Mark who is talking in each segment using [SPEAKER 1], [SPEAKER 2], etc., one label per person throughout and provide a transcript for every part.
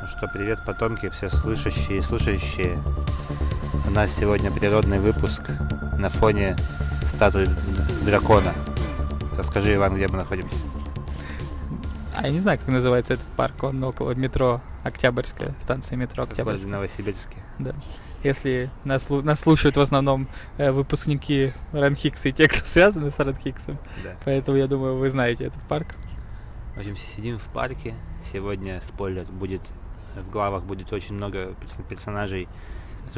[SPEAKER 1] Ну что, привет, потомки, все слышащие и слушающие. У нас сегодня природный выпуск на фоне статуи дракона. Расскажи, Иван, где мы находимся.
[SPEAKER 2] А я не знаю, как называется этот парк, он около метро Октябрьская, станция метро
[SPEAKER 1] В
[SPEAKER 2] Октябрьская.
[SPEAKER 1] Новосибирске.
[SPEAKER 2] Да. Если нас, нас слушают в основном э, выпускники Ранхикса и те, кто связаны с Ранхиксом,
[SPEAKER 1] Да.
[SPEAKER 2] поэтому я думаю, вы знаете этот парк.
[SPEAKER 1] В общем, сидим в парке. Сегодня, спойлер, будет в главах будет очень много перс- персонажей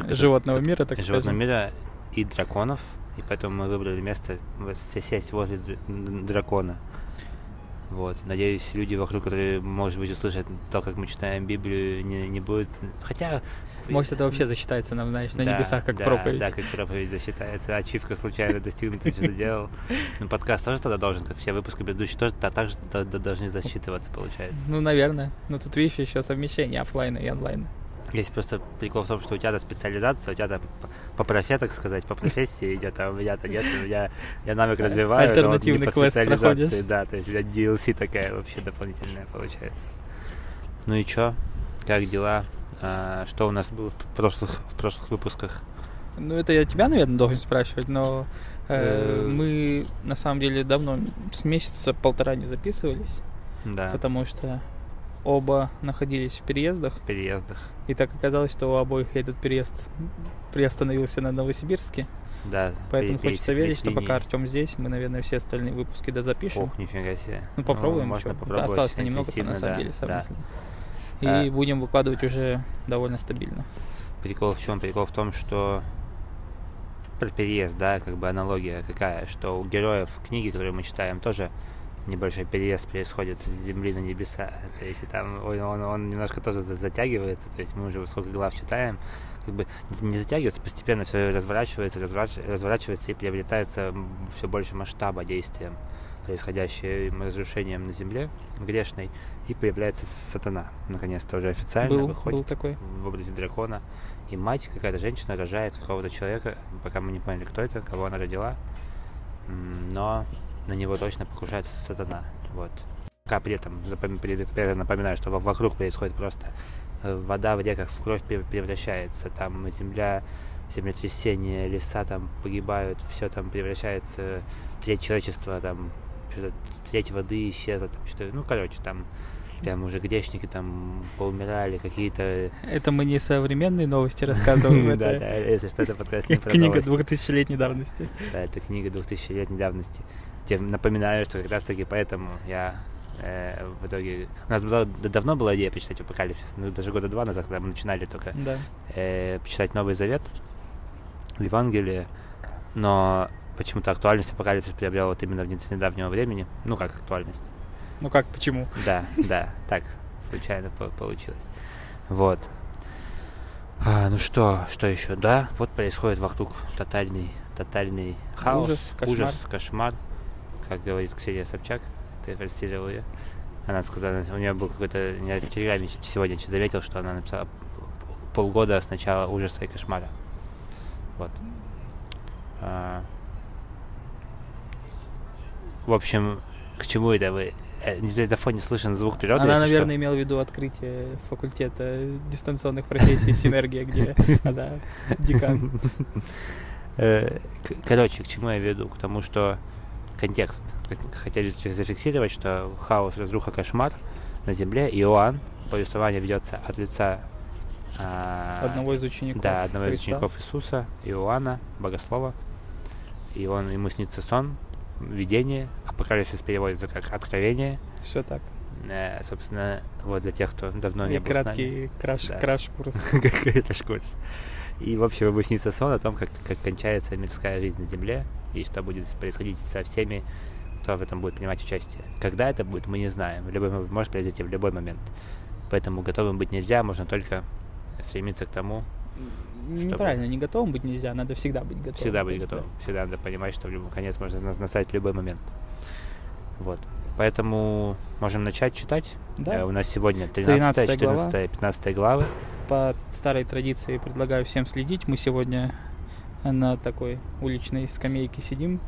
[SPEAKER 2] Животного мира, так
[SPEAKER 1] животного
[SPEAKER 2] скажем.
[SPEAKER 1] мира и драконов. И поэтому мы выбрали место сесть возле дракона. Вот. Надеюсь, люди вокруг, которые, может быть, услышат то, как мы читаем Библию, не, не будут. Хотя.
[SPEAKER 2] Может, это вообще засчитается нам, знаешь, на
[SPEAKER 1] Да,
[SPEAKER 2] небесах, как
[SPEAKER 1] да,
[SPEAKER 2] проповедь.
[SPEAKER 1] Да, как проповедь засчитается. Ачивка случайно достигнута, что-то делал. Ну, подкаст тоже тогда должен, как все выпуски предыдущие, тоже та- также должны засчитываться, получается.
[SPEAKER 2] Ну, наверное. Но тут, видишь, еще совмещение оффлайна и онлайна.
[SPEAKER 1] Есть просто прикол в том, что у тебя специализация, у тебя по, профе, так сказать, по профессии идет, а у меня-то нет, у меня я навык
[SPEAKER 2] А-
[SPEAKER 1] развиваю, но вот
[SPEAKER 2] альтернативный
[SPEAKER 1] по
[SPEAKER 2] квест проходишь.
[SPEAKER 1] Да, то есть у меня DLC такая вообще дополнительная получается. Ну и чё? Как дела? А, что у нас было в прошлых, в прошлых выпусках?
[SPEAKER 2] Ну, это я тебя, наверное, должен спрашивать, но э,
[SPEAKER 1] Э.
[SPEAKER 2] мы на самом деле давно, с месяца полтора не записывались,
[SPEAKER 1] Да,
[SPEAKER 2] потому что оба находились в переездах,
[SPEAKER 1] в переездах.
[SPEAKER 2] и так оказалось, что у обоих этот переезд приостановился на Новосибирске,
[SPEAKER 1] Да,
[SPEAKER 2] поэтому хочется верить, что пока. Артем здесь, мы, наверное, все остальные выпуски дозапишем.
[SPEAKER 1] Ох, нифига себе.
[SPEAKER 2] Ну, попробуем.
[SPEAKER 1] можно
[SPEAKER 2] чё. Да,
[SPEAKER 1] попробовать.
[SPEAKER 2] Осталось-то немного, на самом
[SPEAKER 1] да,
[SPEAKER 2] деле,
[SPEAKER 1] да.
[SPEAKER 2] И
[SPEAKER 1] А.
[SPEAKER 2] будем выкладывать уже довольно стабильно.
[SPEAKER 1] Прикол в чем? Прикол в том, что про переезд, да, как бы аналогия какая, что у героев книги, которые мы читаем, тоже небольшой переезд происходит с земли на небеса. То есть там он, он, он немножко тоже за- затягивается, то есть мы уже сколько глав читаем, как бы не затягивается, постепенно все разворачивается, разврач- разворачивается и приобретается все больше масштаба действием, происходящим разрушением на земле грешной, и появляется сатана. Наконец-то уже официально
[SPEAKER 2] Был,
[SPEAKER 1] выходит
[SPEAKER 2] был такой.
[SPEAKER 1] в образе дракона. И мать, какая-то женщина, рожает какого-то человека, пока мы не поняли, кто это, кого она родила. Но на него точно покушается сатана. Вот. Пока при этом, при напоминаю, что во- вокруг происходит просто э, вода в реках в кровь пре- превращается, там земля, землетрясение, леса там погибают, все там превращается, треть человечества там, что-то треть воды исчезла, там что-то, ну, короче, там прям уже грешники там поумирали, какие-то
[SPEAKER 2] Это мы не современные новости рассказываем,
[SPEAKER 1] да, да, если что, это подкаст не про
[SPEAKER 2] книга. 2000-летней давности.
[SPEAKER 1] Да, это книга 2000-летней давности. Тебе напоминаю, что как раз таки поэтому я э, в итоге... У нас была- да- давно была идея почитать Апокалипсис, ну, даже года два назад, когда мы начинали только
[SPEAKER 2] Да.
[SPEAKER 1] э, почитать Новый Завет, Евангелие, но почему-то актуальность Апокалипсис приобрел вот именно в недавнего времени. Ну, как актуальность?
[SPEAKER 2] Ну как, почему?
[SPEAKER 1] Да, да, так случайно по- получилось. Вот. А, ну что, что еще? Да, вот происходит вокруг тотальный, тотальный хаос.
[SPEAKER 2] Ужас, кошмар.
[SPEAKER 1] Ужас, кошмар. Как говорит Ксения Собчак, ты простировал ее. Она сказала, у нее был какой-то, я в Телеграме сегодня заметил, что она написала полгода с начала ужаса и кошмара. Вот. А, в общем, к чему это вы? Э, на фоне слышен звук природы.
[SPEAKER 2] Она,
[SPEAKER 1] если что.
[SPEAKER 2] наверное, имела в виду открытие факультета дистанционных профессий «Синергия», где она декан.
[SPEAKER 1] Э, Короче, к чему я веду? К тому, что контекст. Хот- Хотели зафи- зафиксировать, что хаос, разруха, кошмар на земле. Иоанн, повествование ведется от лица а,
[SPEAKER 2] Одного из учеников
[SPEAKER 1] да, одного из
[SPEAKER 2] Христа.
[SPEAKER 1] учеников Иисуса, Иоанна, богослова. И он ему снится сон, видение. Апокалипсис переводится как откровение.
[SPEAKER 2] Все так.
[SPEAKER 1] Э, собственно, вот для тех, кто давно не
[SPEAKER 2] И
[SPEAKER 1] был с нами.
[SPEAKER 2] краткий краш-
[SPEAKER 1] Да.
[SPEAKER 2] краш-курс.
[SPEAKER 1] Какой-то курс. И, в общем, ему снится сон о том, как, как кончается мирская жизнь на Земле, и что будет происходить со всеми, кто в этом будет принимать участие. Когда это будет, мы не знаем. В любой, мо- может произойти в любой момент. Поэтому готовым быть нельзя, можно только стремиться к тому,
[SPEAKER 2] Неправильно, не готовым быть нельзя, надо всегда быть готовым.
[SPEAKER 1] всегда быть
[SPEAKER 2] Да.
[SPEAKER 1] готовым. Всегда надо понимать, что в любой конец можно нас- настать в любой момент. Вот. Поэтому можем начать читать.
[SPEAKER 2] Да.
[SPEAKER 1] Э, У нас сегодня 13,
[SPEAKER 2] 13 глава.
[SPEAKER 1] 14, 15 главы.
[SPEAKER 2] По старой традиции предлагаю всем следить. Мы сегодня на такой уличной скамейке сидим,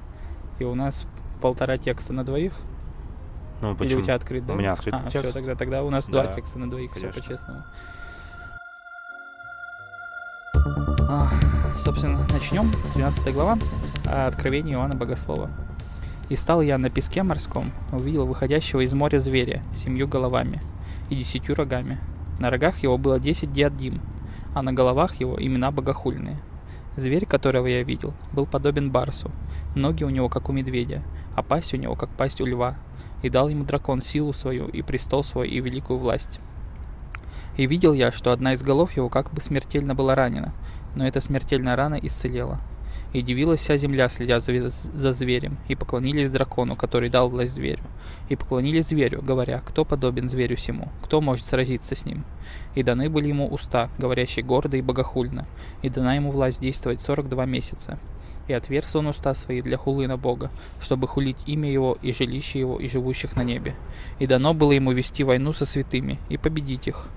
[SPEAKER 2] и у нас полтора текста на двоих.
[SPEAKER 1] Ну,
[SPEAKER 2] Или
[SPEAKER 1] почему?
[SPEAKER 2] у тебя открыт, да?
[SPEAKER 1] У меня открыт
[SPEAKER 2] а, все,
[SPEAKER 1] текст.
[SPEAKER 2] тогда, тогда у нас
[SPEAKER 1] Да,
[SPEAKER 2] два текста на двоих, все
[SPEAKER 1] конечно.
[SPEAKER 2] по-честному. А, собственно, начнем. 13 глава. а, Откровение Иоанна Богослова. «И стал я на песке морском, увидел выходящего из моря зверя, семью головами и десятью рогами. На рогах его было десять диадим, а на головах его имена богохульные. Зверь, которого я видел, был подобен барсу, ноги у него, как у медведя, а пасть у него, как пасть у льва. И дал ему дракон силу свою, и престол свой, и великую власть. И видел я, что одна из голов его как бы смертельно была ранена, но эта смертельная рана исцелела. И дивилась вся земля, следя за, за зверем, и поклонились дракону, который дал власть зверю. И поклонились зверю, говоря, кто подобен зверю сему, кто может сразиться с ним. И даны были ему уста, говорящие гордо и богохульно, и дана ему власть действовать сорок два месяца. И отверз он уста свои для хулы на Бога, чтобы хулить имя его и жилище его и живущих на небе. И дано было ему вести войну со святыми и победить их.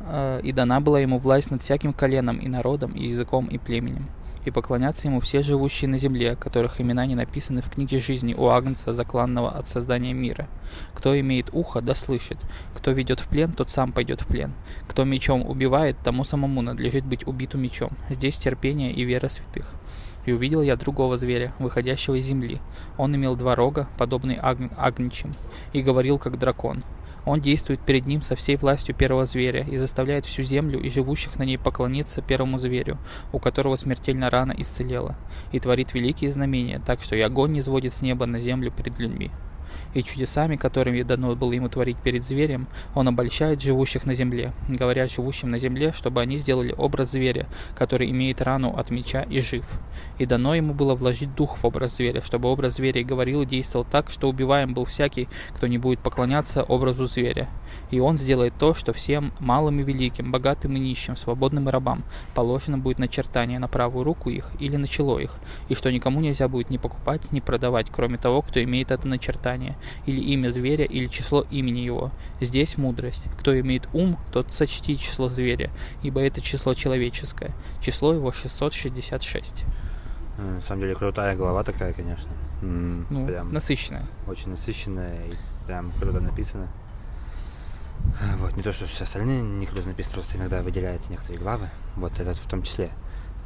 [SPEAKER 2] Э, И дана была ему власть над всяким коленом и народом, и языком, и племенем. И поклонятся ему все живущие на земле, которых имена не написаны в книге жизни у Агнца, закланного от создания мира. Кто имеет ухо, да слышит. Кто ведет в плен, тот сам пойдет в плен. Кто мечом убивает, тому самому надлежит быть убиту мечом. Здесь терпение и вера святых. И увидел я другого зверя, выходящего из земли. Он имел два рога, подобные аг- агнчим, и говорил как дракон. Он действует перед ним со всей властью первого зверя и заставляет всю землю и живущих на ней поклониться первому зверю, у которого смертельно рана исцелела, и творит великие знамения, так что и огонь не сводит с неба на землю перед людьми. И чудесами, которыми дано было ему творить перед зверем, он обольщает живущих на земле, говоря живущим на земле, чтобы они сделали образ зверя, который имеет рану от меча и жив. И дано ему было вложить дух в образ зверя, чтобы образ зверя говорил и действовал так, что убиваем был всякий, кто не будет поклоняться образу зверя. И он сделает то, что всем малым и великим, богатым и нищим, свободным и рабам положено будет начертание на правую руку их или на чело их, и что никому нельзя будет ни покупать, ни продавать, кроме того, кто имеет это начертание, или имя зверя, или число имени его. Здесь мудрость. Кто имеет ум, тот сочти число зверя, ибо это число человеческое. Число его 666.
[SPEAKER 1] Э, На самом деле крутая глава такая, конечно.
[SPEAKER 2] Ну,
[SPEAKER 1] Прям
[SPEAKER 2] насыщенное.
[SPEAKER 1] очень насыщенная и прям круто написано. Вот, не то, что все остальные не круто написаны, просто иногда выделяются некоторые главы. Вот этот в том числе.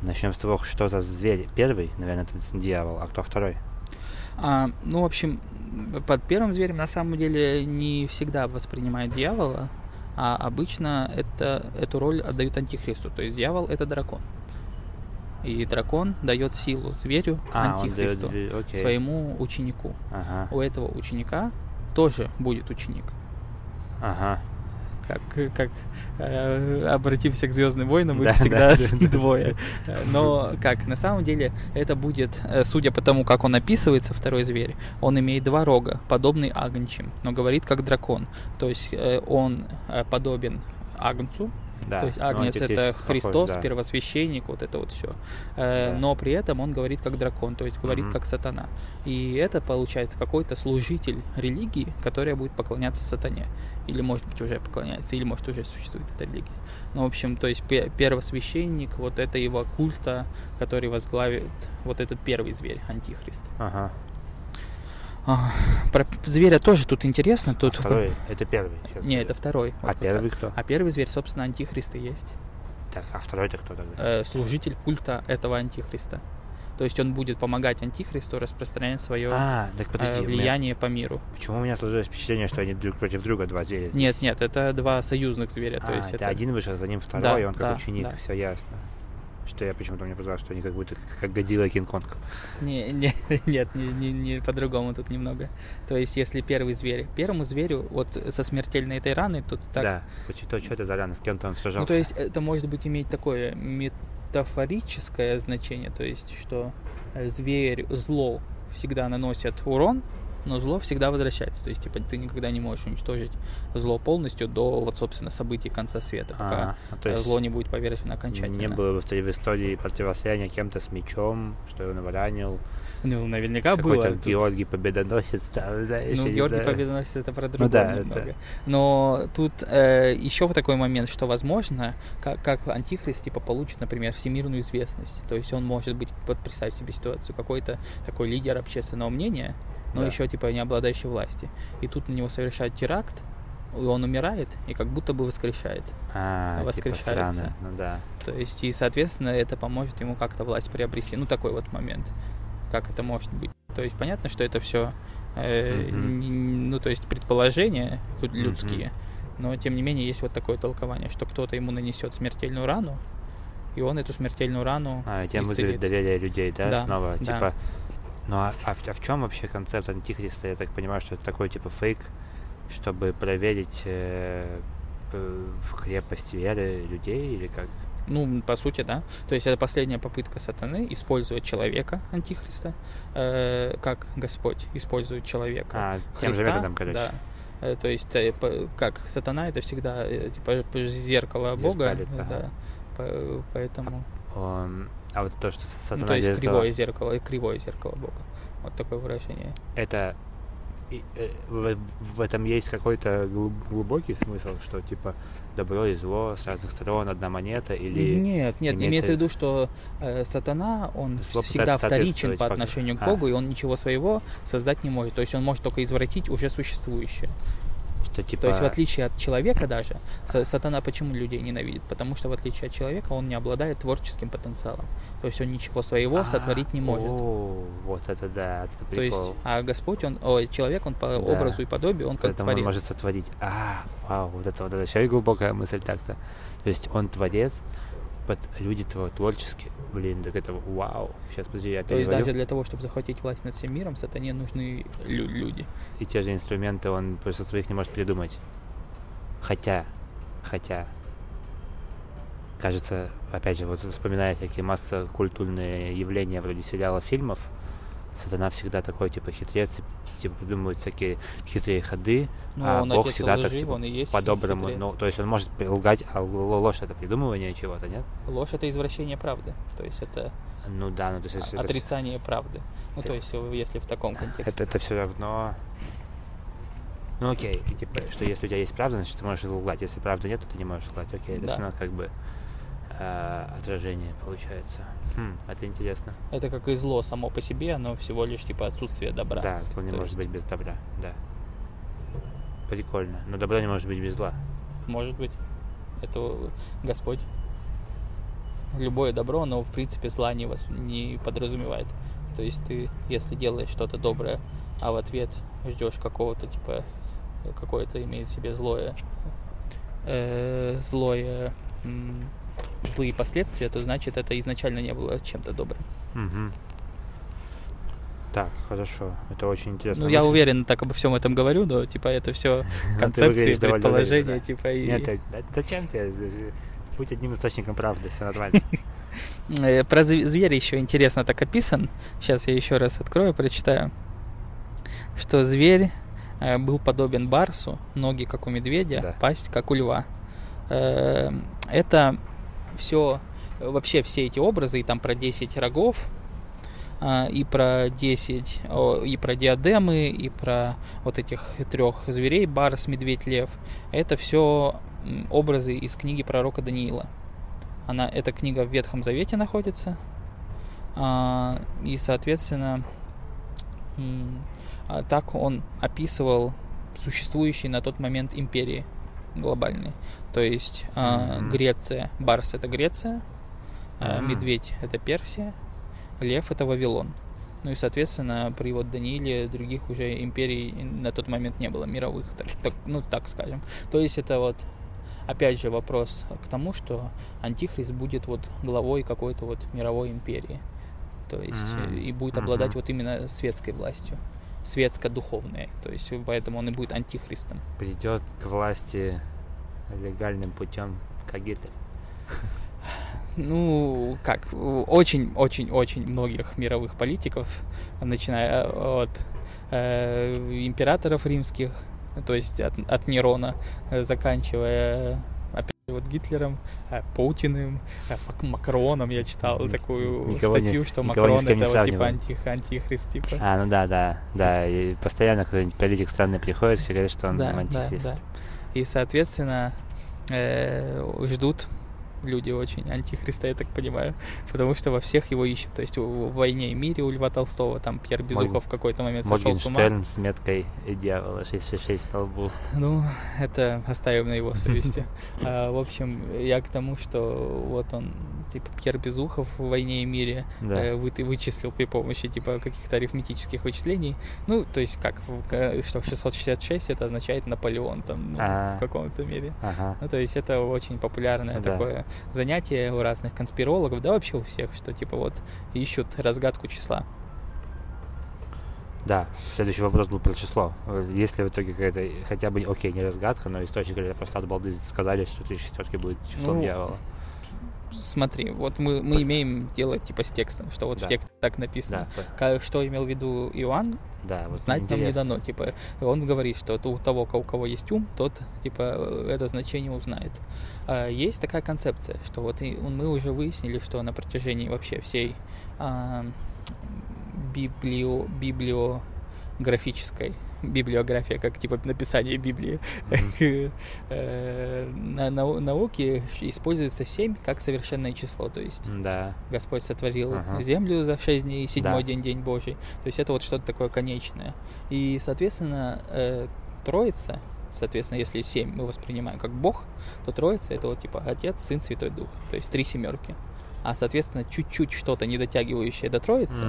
[SPEAKER 1] Начнем с того, что за зверь первый, наверное, это дьявол, а кто второй?
[SPEAKER 2] А, ну, в общем, под первым зверем на самом деле не всегда воспринимают дьявола, а обычно это, эту роль отдают антихристу. То есть дьявол это дракон. И дракон дает силу зверю,
[SPEAKER 1] А,
[SPEAKER 2] антихристу,
[SPEAKER 1] дает окей.
[SPEAKER 2] своему ученику.
[SPEAKER 1] Ага,
[SPEAKER 2] У этого ученика тоже будет ученик.
[SPEAKER 1] ага.
[SPEAKER 2] Как, как э, обратимся к Звездным войнам, их
[SPEAKER 1] Да,
[SPEAKER 2] всегда
[SPEAKER 1] да,
[SPEAKER 2] двое. Э, Но как, на самом деле, это будет, э, судя по тому, как он описывается, второй зверь, он имеет два рога, подобный агнчим, но говорит как дракон. То есть э, он э, подобен агнцу,
[SPEAKER 1] Да.
[SPEAKER 2] то есть агнец это
[SPEAKER 1] антихрист похож,
[SPEAKER 2] Христос,
[SPEAKER 1] да.
[SPEAKER 2] первосвященник, вот это вот все.
[SPEAKER 1] Да.
[SPEAKER 2] Но при этом он говорит как дракон, то есть говорит
[SPEAKER 1] Мгм.
[SPEAKER 2] как сатана. И это получается какой-то служитель религии, которая будет поклоняться сатане. Или может быть уже поклоняется, или может уже существует эта религия. Ну, в общем, то есть пе- первосвященник, вот это его культа, который возглавит вот этот первый зверь, антихрист.
[SPEAKER 1] Ага.
[SPEAKER 2] А, Про зверя тоже тут интересно.
[SPEAKER 1] А
[SPEAKER 2] Тут
[SPEAKER 1] второй, это первый. сейчас
[SPEAKER 2] Не, это второй.
[SPEAKER 1] А
[SPEAKER 2] Вот как
[SPEAKER 1] первый кто?
[SPEAKER 2] А первый зверь, собственно, антихрист и есть.
[SPEAKER 1] Так, а второй-то кто тогда?
[SPEAKER 2] Э, служитель культа этого антихриста. То есть он будет помогать антихристу распространять свое
[SPEAKER 1] А, так подожди,
[SPEAKER 2] э,
[SPEAKER 1] у меня-
[SPEAKER 2] влияние по миру.
[SPEAKER 1] почему у меня сложилось впечатление, что они друг против друга два зверя? здесь?
[SPEAKER 2] Нет, нет, это два союзных зверя. То
[SPEAKER 1] А,
[SPEAKER 2] есть
[SPEAKER 1] это,
[SPEAKER 2] это
[SPEAKER 1] один вышел, за ним второй,
[SPEAKER 2] Да,
[SPEAKER 1] и он как
[SPEAKER 2] да,
[SPEAKER 1] ученик,
[SPEAKER 2] да.
[SPEAKER 1] все ясно. Что я почему-то мне показалось, что они как будто как Годзилла и Кинг-Конг.
[SPEAKER 2] Не, не, нет, не, не, не по-другому тут немного. То есть, если первый зверь, первому зверю вот со смертельной этой раной, тут так.
[SPEAKER 1] Да, почему, что это за рана, с кем-то он сражался?
[SPEAKER 2] Ну, то есть, это может быть иметь такое метафорическое значение, то есть, что э, зверь, зло всегда наносит урон, но зло всегда возвращается. То есть, типа, ты никогда не можешь уничтожить зло полностью до, вот, собственно, событий конца света, пока
[SPEAKER 1] А, то
[SPEAKER 2] э,
[SPEAKER 1] есть
[SPEAKER 2] зло не будет повержено окончательно.
[SPEAKER 1] не было в истории- противостояния кем-то с мечом, что он его ранил.
[SPEAKER 2] Ну, наверняка было.
[SPEAKER 1] Какой-то
[SPEAKER 2] Тут-
[SPEAKER 1] Георгий Победоносец там, знаешь,
[SPEAKER 2] Ну, Георгий
[SPEAKER 1] знаю.
[SPEAKER 2] Победоносец это про
[SPEAKER 1] Ну
[SPEAKER 2] другое
[SPEAKER 1] да,
[SPEAKER 2] немного.
[SPEAKER 1] это-
[SPEAKER 2] Но тут э, еще вот такой момент, что возможно, как, как антихрист типа получит, например, всемирную известность. То есть он может быть, вот представь себе ситуацию, какой-то такой лидер общественного мнения, но
[SPEAKER 1] Да.
[SPEAKER 2] еще типа не обладающий власти. И тут на него совершают теракт, и он умирает, и как будто бы воскрешает.
[SPEAKER 1] А, типа
[SPEAKER 2] воскрешается.
[SPEAKER 1] сраный. Ну да.
[SPEAKER 2] То есть, и, соответственно, это поможет ему как-то власть приобрести. Ну, такой вот момент. Как это может быть? То есть, понятно, что это все,
[SPEAKER 1] Мгм.
[SPEAKER 2] ну, то есть, предположения тут людские. Но, тем не менее, есть вот такое толкование, что кто-то ему нанесет смертельную рану, и он эту смертельную рану
[SPEAKER 1] А, тем вызовет
[SPEAKER 2] исцелит.
[SPEAKER 1] доверие людей, да,
[SPEAKER 2] Да,
[SPEAKER 1] снова?
[SPEAKER 2] да.
[SPEAKER 1] Типа, ну а, а в, а в чем вообще концепт антихриста? Я так понимаю, что это такой типа фейк, чтобы проверить э, п- в крепость веры людей или как?
[SPEAKER 2] Ну, по сути, да. То есть это последняя попытка сатаны использовать человека, антихриста, э, как Господь использует человека.
[SPEAKER 1] А, тем же методом, короче.
[SPEAKER 2] да. Э, То есть, э, как сатана это всегда э, типа зеркало Бога,
[SPEAKER 1] Зеркалит,
[SPEAKER 2] э,
[SPEAKER 1] ага.
[SPEAKER 2] да. По- Поэтому,
[SPEAKER 1] Он- а вот то, что
[SPEAKER 2] ну,
[SPEAKER 1] сатана
[SPEAKER 2] то есть
[SPEAKER 1] зеркало,
[SPEAKER 2] кривое зеркало, и кривое зеркало Бога. Вот такое выражение.
[SPEAKER 1] это и, э, в, в этом есть какой-то глуб- глубокий смысл, что типа добро и зло с разных сторон одна монета или
[SPEAKER 2] Нет, нет,
[SPEAKER 1] имеется-
[SPEAKER 2] имеется в виду, что э, сатана, он
[SPEAKER 1] Зло
[SPEAKER 2] всегда вторичен по отношению к
[SPEAKER 1] А.
[SPEAKER 2] Богу, и он ничего своего создать не может. То есть он может только извратить уже существующее.
[SPEAKER 1] Что типа
[SPEAKER 2] То есть в отличие от человека даже, са- сатана почему людей ненавидит? Потому что в отличие от человека он не обладает творческим потенциалом. То есть он ничего своего
[SPEAKER 1] А,
[SPEAKER 2] сотворить не может.
[SPEAKER 1] О, вот это да, это
[SPEAKER 2] То есть,
[SPEAKER 1] прикол.
[SPEAKER 2] а Господь, он, ой, человек, он по
[SPEAKER 1] Да.
[SPEAKER 2] образу и подобию, он как
[SPEAKER 1] Поэтому он
[SPEAKER 2] творец.
[SPEAKER 1] может сотворить. А, вау, вот это вот это еще и глубокая мысль так-то. То есть он творец, под люди тво- творческие. Блин, так это вау. Сейчас, подожди, я
[SPEAKER 2] То есть даже для того, чтобы захватить власть над всем миром, сатане нужны лю- люди.
[SPEAKER 1] И те же инструменты он просто своих не может придумать. Хотя, хотя, кажется, опять же, вот вспоминая всякие массокультурные явления вроде сериалов, фильмов, Сатана всегда такой, типа, хитрец, типа, придумывает всякие хитрые ходы,
[SPEAKER 2] Ну,
[SPEAKER 1] а
[SPEAKER 2] он
[SPEAKER 1] Бог всегда
[SPEAKER 2] лжи,
[SPEAKER 1] так, типа,
[SPEAKER 2] он и есть
[SPEAKER 1] по-доброму, ну, то есть он может лгать, а ложь это придумывание чего-то, нет?
[SPEAKER 2] Ложь это извращение правды. То есть это
[SPEAKER 1] Ну да, ну то есть это,
[SPEAKER 2] отрицание правды. Ну, то
[SPEAKER 1] Э,
[SPEAKER 2] есть, если в таком контексте.
[SPEAKER 1] это, это все равно... Ну окей, и типа, что если у тебя есть правда, значит ты можешь лгать, если правды нет, то ты не можешь лгать, окей, это
[SPEAKER 2] Да.
[SPEAKER 1] все равно как бы э, отражение получается. Хм, это интересно.
[SPEAKER 2] Это как и зло само по себе, оно всего лишь типа отсутствие добра.
[SPEAKER 1] Да, зло не
[SPEAKER 2] То
[SPEAKER 1] может
[SPEAKER 2] есть-
[SPEAKER 1] быть без добра, да. Прикольно. Но добро не может быть без зла.
[SPEAKER 2] Может быть. Это Господь. Любое добро, оно в принципе зла не, вос- не подразумевает. То есть ты, если делаешь что-то доброе, а в ответ ждешь какого-то типа какое-то имеет в себе злое, э, злое, злые последствия, то значит это изначально не было чем-то добрым.
[SPEAKER 1] Мгм. Так, хорошо. Это очень интересно.
[SPEAKER 2] Ну, я уверен, так обо всем этом говорю, но типа это все концепции,
[SPEAKER 1] выглядишь довольно
[SPEAKER 2] предположения, типа и
[SPEAKER 1] Нет, зачем тебе? Будь одним источником правды, все нормально.
[SPEAKER 2] Э, Про зв- зверя еще интересно так описан. Сейчас я еще раз открою, прочитаю. Что зверь э, был подобен барсу, ноги как у медведя,
[SPEAKER 1] Да.
[SPEAKER 2] пасть как у льва. Э, Это все, вообще все эти образы, и там про 10 рогов, а, и про 10, о, и про диадемы, и про вот этих трех зверей, барс, медведь, лев. Это все образы из книги пророка Даниила. Она, эта книга в Ветхом Завете находится. А, и, соответственно, а так он описывал существующие на тот момент империи глобальные. То есть
[SPEAKER 1] Мгм.
[SPEAKER 2] Греция, Барс это Греция,
[SPEAKER 1] Мгм.
[SPEAKER 2] Медведь это Персия, Лев это Вавилон. Ну и, соответственно, при вот Данииле других уже империй на тот момент не было мировых, так, так- ну так скажем. То есть это вот опять же вопрос к тому, что Антихрист будет вот главой какой-то вот мировой империи. То есть э, и будет обладать
[SPEAKER 1] Мгм.
[SPEAKER 2] вот именно светской властью, светско-духовной. То есть поэтому он и будет антихристом.
[SPEAKER 1] Придет к власти легальным путем, как Гитлер.
[SPEAKER 2] Ну, как, очень-очень-очень многих мировых политиков, начиная от э, императоров римских, то есть от, от Нерона, заканчивая вот Гитлером, э, Путиным, э, Мак- Макроном, я читал такую
[SPEAKER 1] Никого не-
[SPEAKER 2] статью, что
[SPEAKER 1] никого ни
[SPEAKER 2] Макрон
[SPEAKER 1] не
[SPEAKER 2] это вот типа антих, антихрист, типа.
[SPEAKER 1] А, ну да, да, да. И постоянно кто-нибудь политик странный приходит, все говорят, что он
[SPEAKER 2] Да, да,
[SPEAKER 1] антихрист.
[SPEAKER 2] да. И, соответственно, э, ждут люди очень антихриста, я так понимаю, потому что во всех его ищут. То есть в «Войне и мире» у Льва Толстого там Пьер Безухов в какой-то момент сошел с ума.
[SPEAKER 1] Моргенштерн с меткой дьявола 666 на лбу.
[SPEAKER 2] Ну, это оставим на его совести. А, в общем, я к тому, что вот он, типа, Пьер Безухов в «Войне и мире» э, вычислил при помощи, типа, каких-то арифметических вычислений. Ну, то есть как, что 666 это означает Наполеон там, ну, в каком-то мере. Ну, то есть это очень популярное такое занятие у разных конспирологов, да вообще у всех, что типа вот ищут разгадку числа.
[SPEAKER 1] Да, следующий вопрос был про число. Если в итоге какая-то, хотя бы, окей, не разгадка, но источник или просто от балды сказали, что три шестерки будет числом ну, дьявола.
[SPEAKER 2] Смотри, вот мы, мы имеем дело типа с текстом, что вот да. в тексте так написано. Да. Как, что имел в виду Иоанн,
[SPEAKER 1] да, вот
[SPEAKER 2] знать нам не дано. Типа, он говорит, что у того, у кого есть ум, тот типа это значение узнает. А есть такая концепция, что вот и, мы уже выяснили, что на протяжении вообще всей а, библио, библиографической библиография, как типа написание Библии. Э, на науке используется 7 как совершенное число. То есть. Господь сотворил землю за 6 дней, и седьмой день, день Божий. То есть это вот что-то такое конечное. И, соответственно, э, Троица, соответственно, если 7 мы воспринимаем как Бог, то Троица это вот типа Отец, Сын, Святой Дух. То есть три семерки. А, соответственно, чуть-чуть что-то не дотягивающее до Троицы,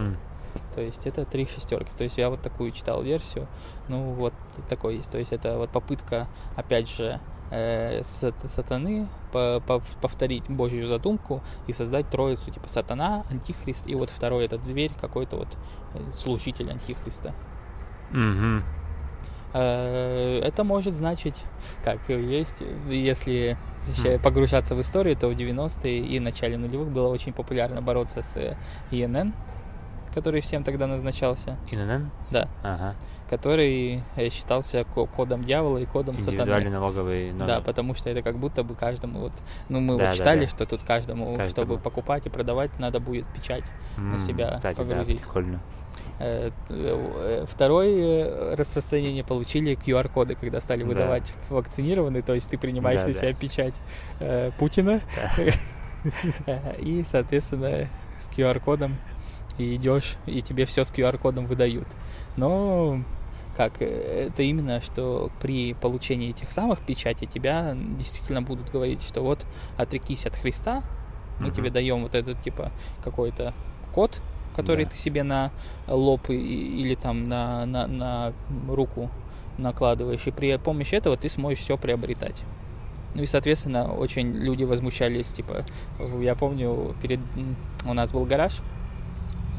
[SPEAKER 2] то есть это три шестерки. То есть я вот такую читал версию. Ну, вот такой есть. То есть это вот попытка, опять же, э, сатаны по по повторить Божью задумку и создать троицу, типа сатана, антихрист, и вот второй этот зверь, какой-то вот э, служитель антихриста.
[SPEAKER 1] Mm-hmm.
[SPEAKER 2] Это может значить, как есть, если mm. погружаться в историю, то в 90-е и начале нулевых было очень популярно бороться с ИНН, который всем тогда назначался.
[SPEAKER 1] ИНН?
[SPEAKER 2] Да.
[SPEAKER 1] Ага.
[SPEAKER 2] Который э, считался кодом дьявола и кодом
[SPEAKER 1] сатаны. налоговый номер.
[SPEAKER 2] Да, потому что это как будто бы каждому вот... Ну, мы да, вот читали, да, да. что тут каждому, каждому, чтобы покупать и продавать, надо будет печать mm, на себя
[SPEAKER 1] кстати,
[SPEAKER 2] погрузить.
[SPEAKER 1] Да, прикольно.
[SPEAKER 2] Э, э, второе распространение получили QR-коды, когда стали выдавать да. вакцинированные, то есть ты принимаешь да, на себя печать Путина, и, соответственно, с QR-кодом и идешь, и тебе все с QR-кодом выдают. Но как э, это именно, что при получении этих самых печатей тебя действительно будут говорить, что вот отрекись от Христа, мы uh-huh. тебе даем вот этот типа какой-то код, который да. ты себе на лоб или там на, на, на руку накладываешь, и при помощи этого ты сможешь все приобретать. Ну и, соответственно, очень люди возмущались, типа, я помню, перед у нас был гараж,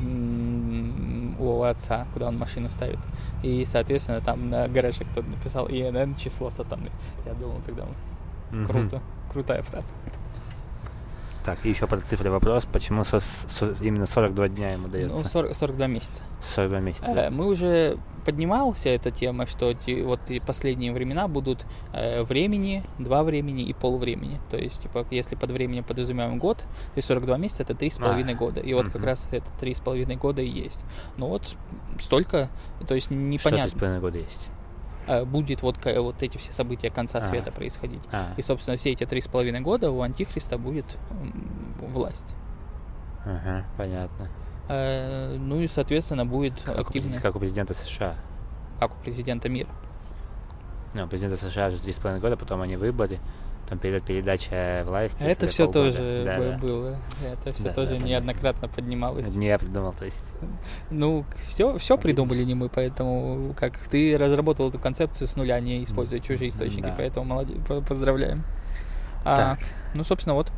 [SPEAKER 2] у отца, куда он машину ставит. И, соответственно, там на гараже кто-то написал ИНН число сатаны. Я думал тогда, круто, крутая фраза.
[SPEAKER 1] Так, и еще про цифры вопрос. Почему со, со, именно 42 дня ему дается?
[SPEAKER 2] Ну, 40, 42 месяца.
[SPEAKER 1] 42 месяца.
[SPEAKER 2] Э, мы уже поднимался эта тема, что те, вот и последние времена будут э, времени, два времени и полвремени. То есть, типа, если под временем подразумеваем год, то есть 42 месяца это три с половиной года. И вот как раз это три с половиной года и есть. Ну вот столько, то есть непонятно.
[SPEAKER 1] Что три с половиной года есть?
[SPEAKER 2] Э, будет вот, вот эти все события конца а. света происходить. А. И, собственно, все эти три с половиной года у Антихриста будет власть.
[SPEAKER 1] Ага, понятно.
[SPEAKER 2] Э, ну и, соответственно, будет
[SPEAKER 1] как активно... У, как у президента США.
[SPEAKER 2] Как у президента мира.
[SPEAKER 1] Ну, президента США же три с половиной года, потом они выборы, там перед передачей власти.
[SPEAKER 2] Это все полгода. тоже да, да. было. Это все да, тоже да, неоднократно да. поднималось.
[SPEAKER 1] Не я придумал, то есть.
[SPEAKER 2] Ну, все, все придумали не мы, поэтому как ты разработал эту концепцию с нуля, не используя чужие источники, да. поэтому молодец, поздравляем. А, ну, собственно, вот.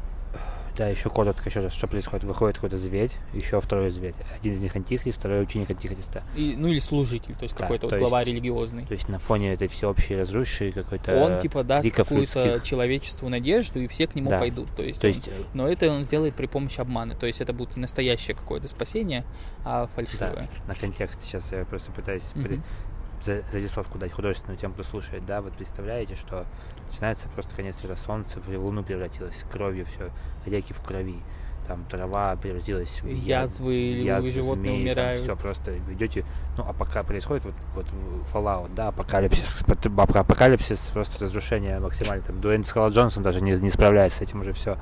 [SPEAKER 1] Да, еще коротко еще раз, что происходит. Выходит какой-то зверь, еще второй зверь. Один из них антихрист, второй ученик антихриста.
[SPEAKER 2] И, ну или служитель, то есть да, какой-то вот глава религиозный.
[SPEAKER 1] То есть на фоне этой всеобщей разрушившей какой-то
[SPEAKER 2] Он типа даст какую-то человечеству надежду, и все к нему да. пойдут. То есть,
[SPEAKER 1] то есть
[SPEAKER 2] он, но это он сделает при помощи обмана. То есть это будет не настоящее какое-то спасение, а фальшивое.
[SPEAKER 1] Да, на контекст сейчас я просто пытаюсь mm-hmm. при зарисовку дать художественную тем, кто слушает, да, вот представляете, что начинается просто конец света, солнце в луну превратилось, кровью все, реки в крови, там трава превратилась в я-
[SPEAKER 2] Язвы, и животные умирают.
[SPEAKER 1] Все просто идете, ну, а пока происходит вот, вот Fallout, да, апокалипсис, апокалипсис, просто разрушение максимально. Там Дуэйн Скала Джонсон даже не, не справляется с этим уже все,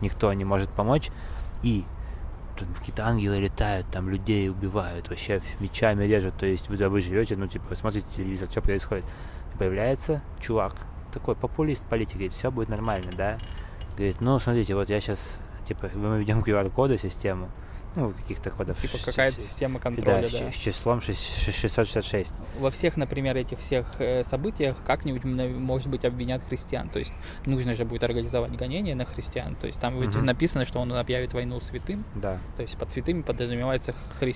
[SPEAKER 1] никто не может помочь. И какие-то ангелы летают, там людей убивают, вообще мечами режут, то есть вы, вы живете, ну, типа, смотрите телевизор, что происходит. И появляется чувак, такой популист, политик, говорит, все будет нормально, да? Говорит, ну, смотрите, вот я сейчас, типа, мы ведем QR-коды, систему, ну, каких-то кодов.
[SPEAKER 2] Типа какая-то
[SPEAKER 1] с-
[SPEAKER 2] система
[SPEAKER 1] да,
[SPEAKER 2] контроля,
[SPEAKER 1] с,
[SPEAKER 2] да.
[SPEAKER 1] с числом шесть- ш- 666.
[SPEAKER 2] Во всех, например, этих всех э, событиях как-нибудь, может быть, обвинят христиан. То есть нужно же будет организовать гонение на христиан. То есть там ведь
[SPEAKER 1] Мгм.
[SPEAKER 2] написано, что он объявит войну святым.
[SPEAKER 1] Да.
[SPEAKER 2] То есть под святыми подразумевается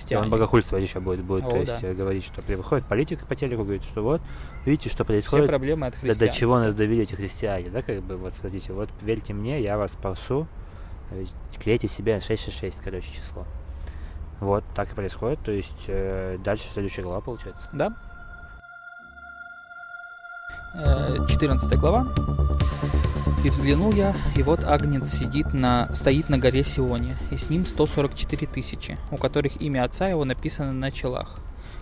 [SPEAKER 1] И он богохульствовать еще будет, будет
[SPEAKER 2] О,
[SPEAKER 1] то есть
[SPEAKER 2] да.
[SPEAKER 1] э, говорить, что выходит политик по телеку, говорит, что вот, видите, что
[SPEAKER 2] Все
[SPEAKER 1] происходит,
[SPEAKER 2] проблемы от
[SPEAKER 1] да
[SPEAKER 2] христиан.
[SPEAKER 1] до чего нас довели эти христиане, да, как бы, вот, смотрите, вот, верьте мне, я вас спасу, клейте себе 666, короче, число. Вот, так и происходит, то есть э, дальше следующая глава получается.
[SPEAKER 2] Да. Э, 14 глава. «И взглянул я, и вот Агнец сидит на, стоит на горе Сионе, и с ним 144 тысячи, у которых имя отца его написано на челах.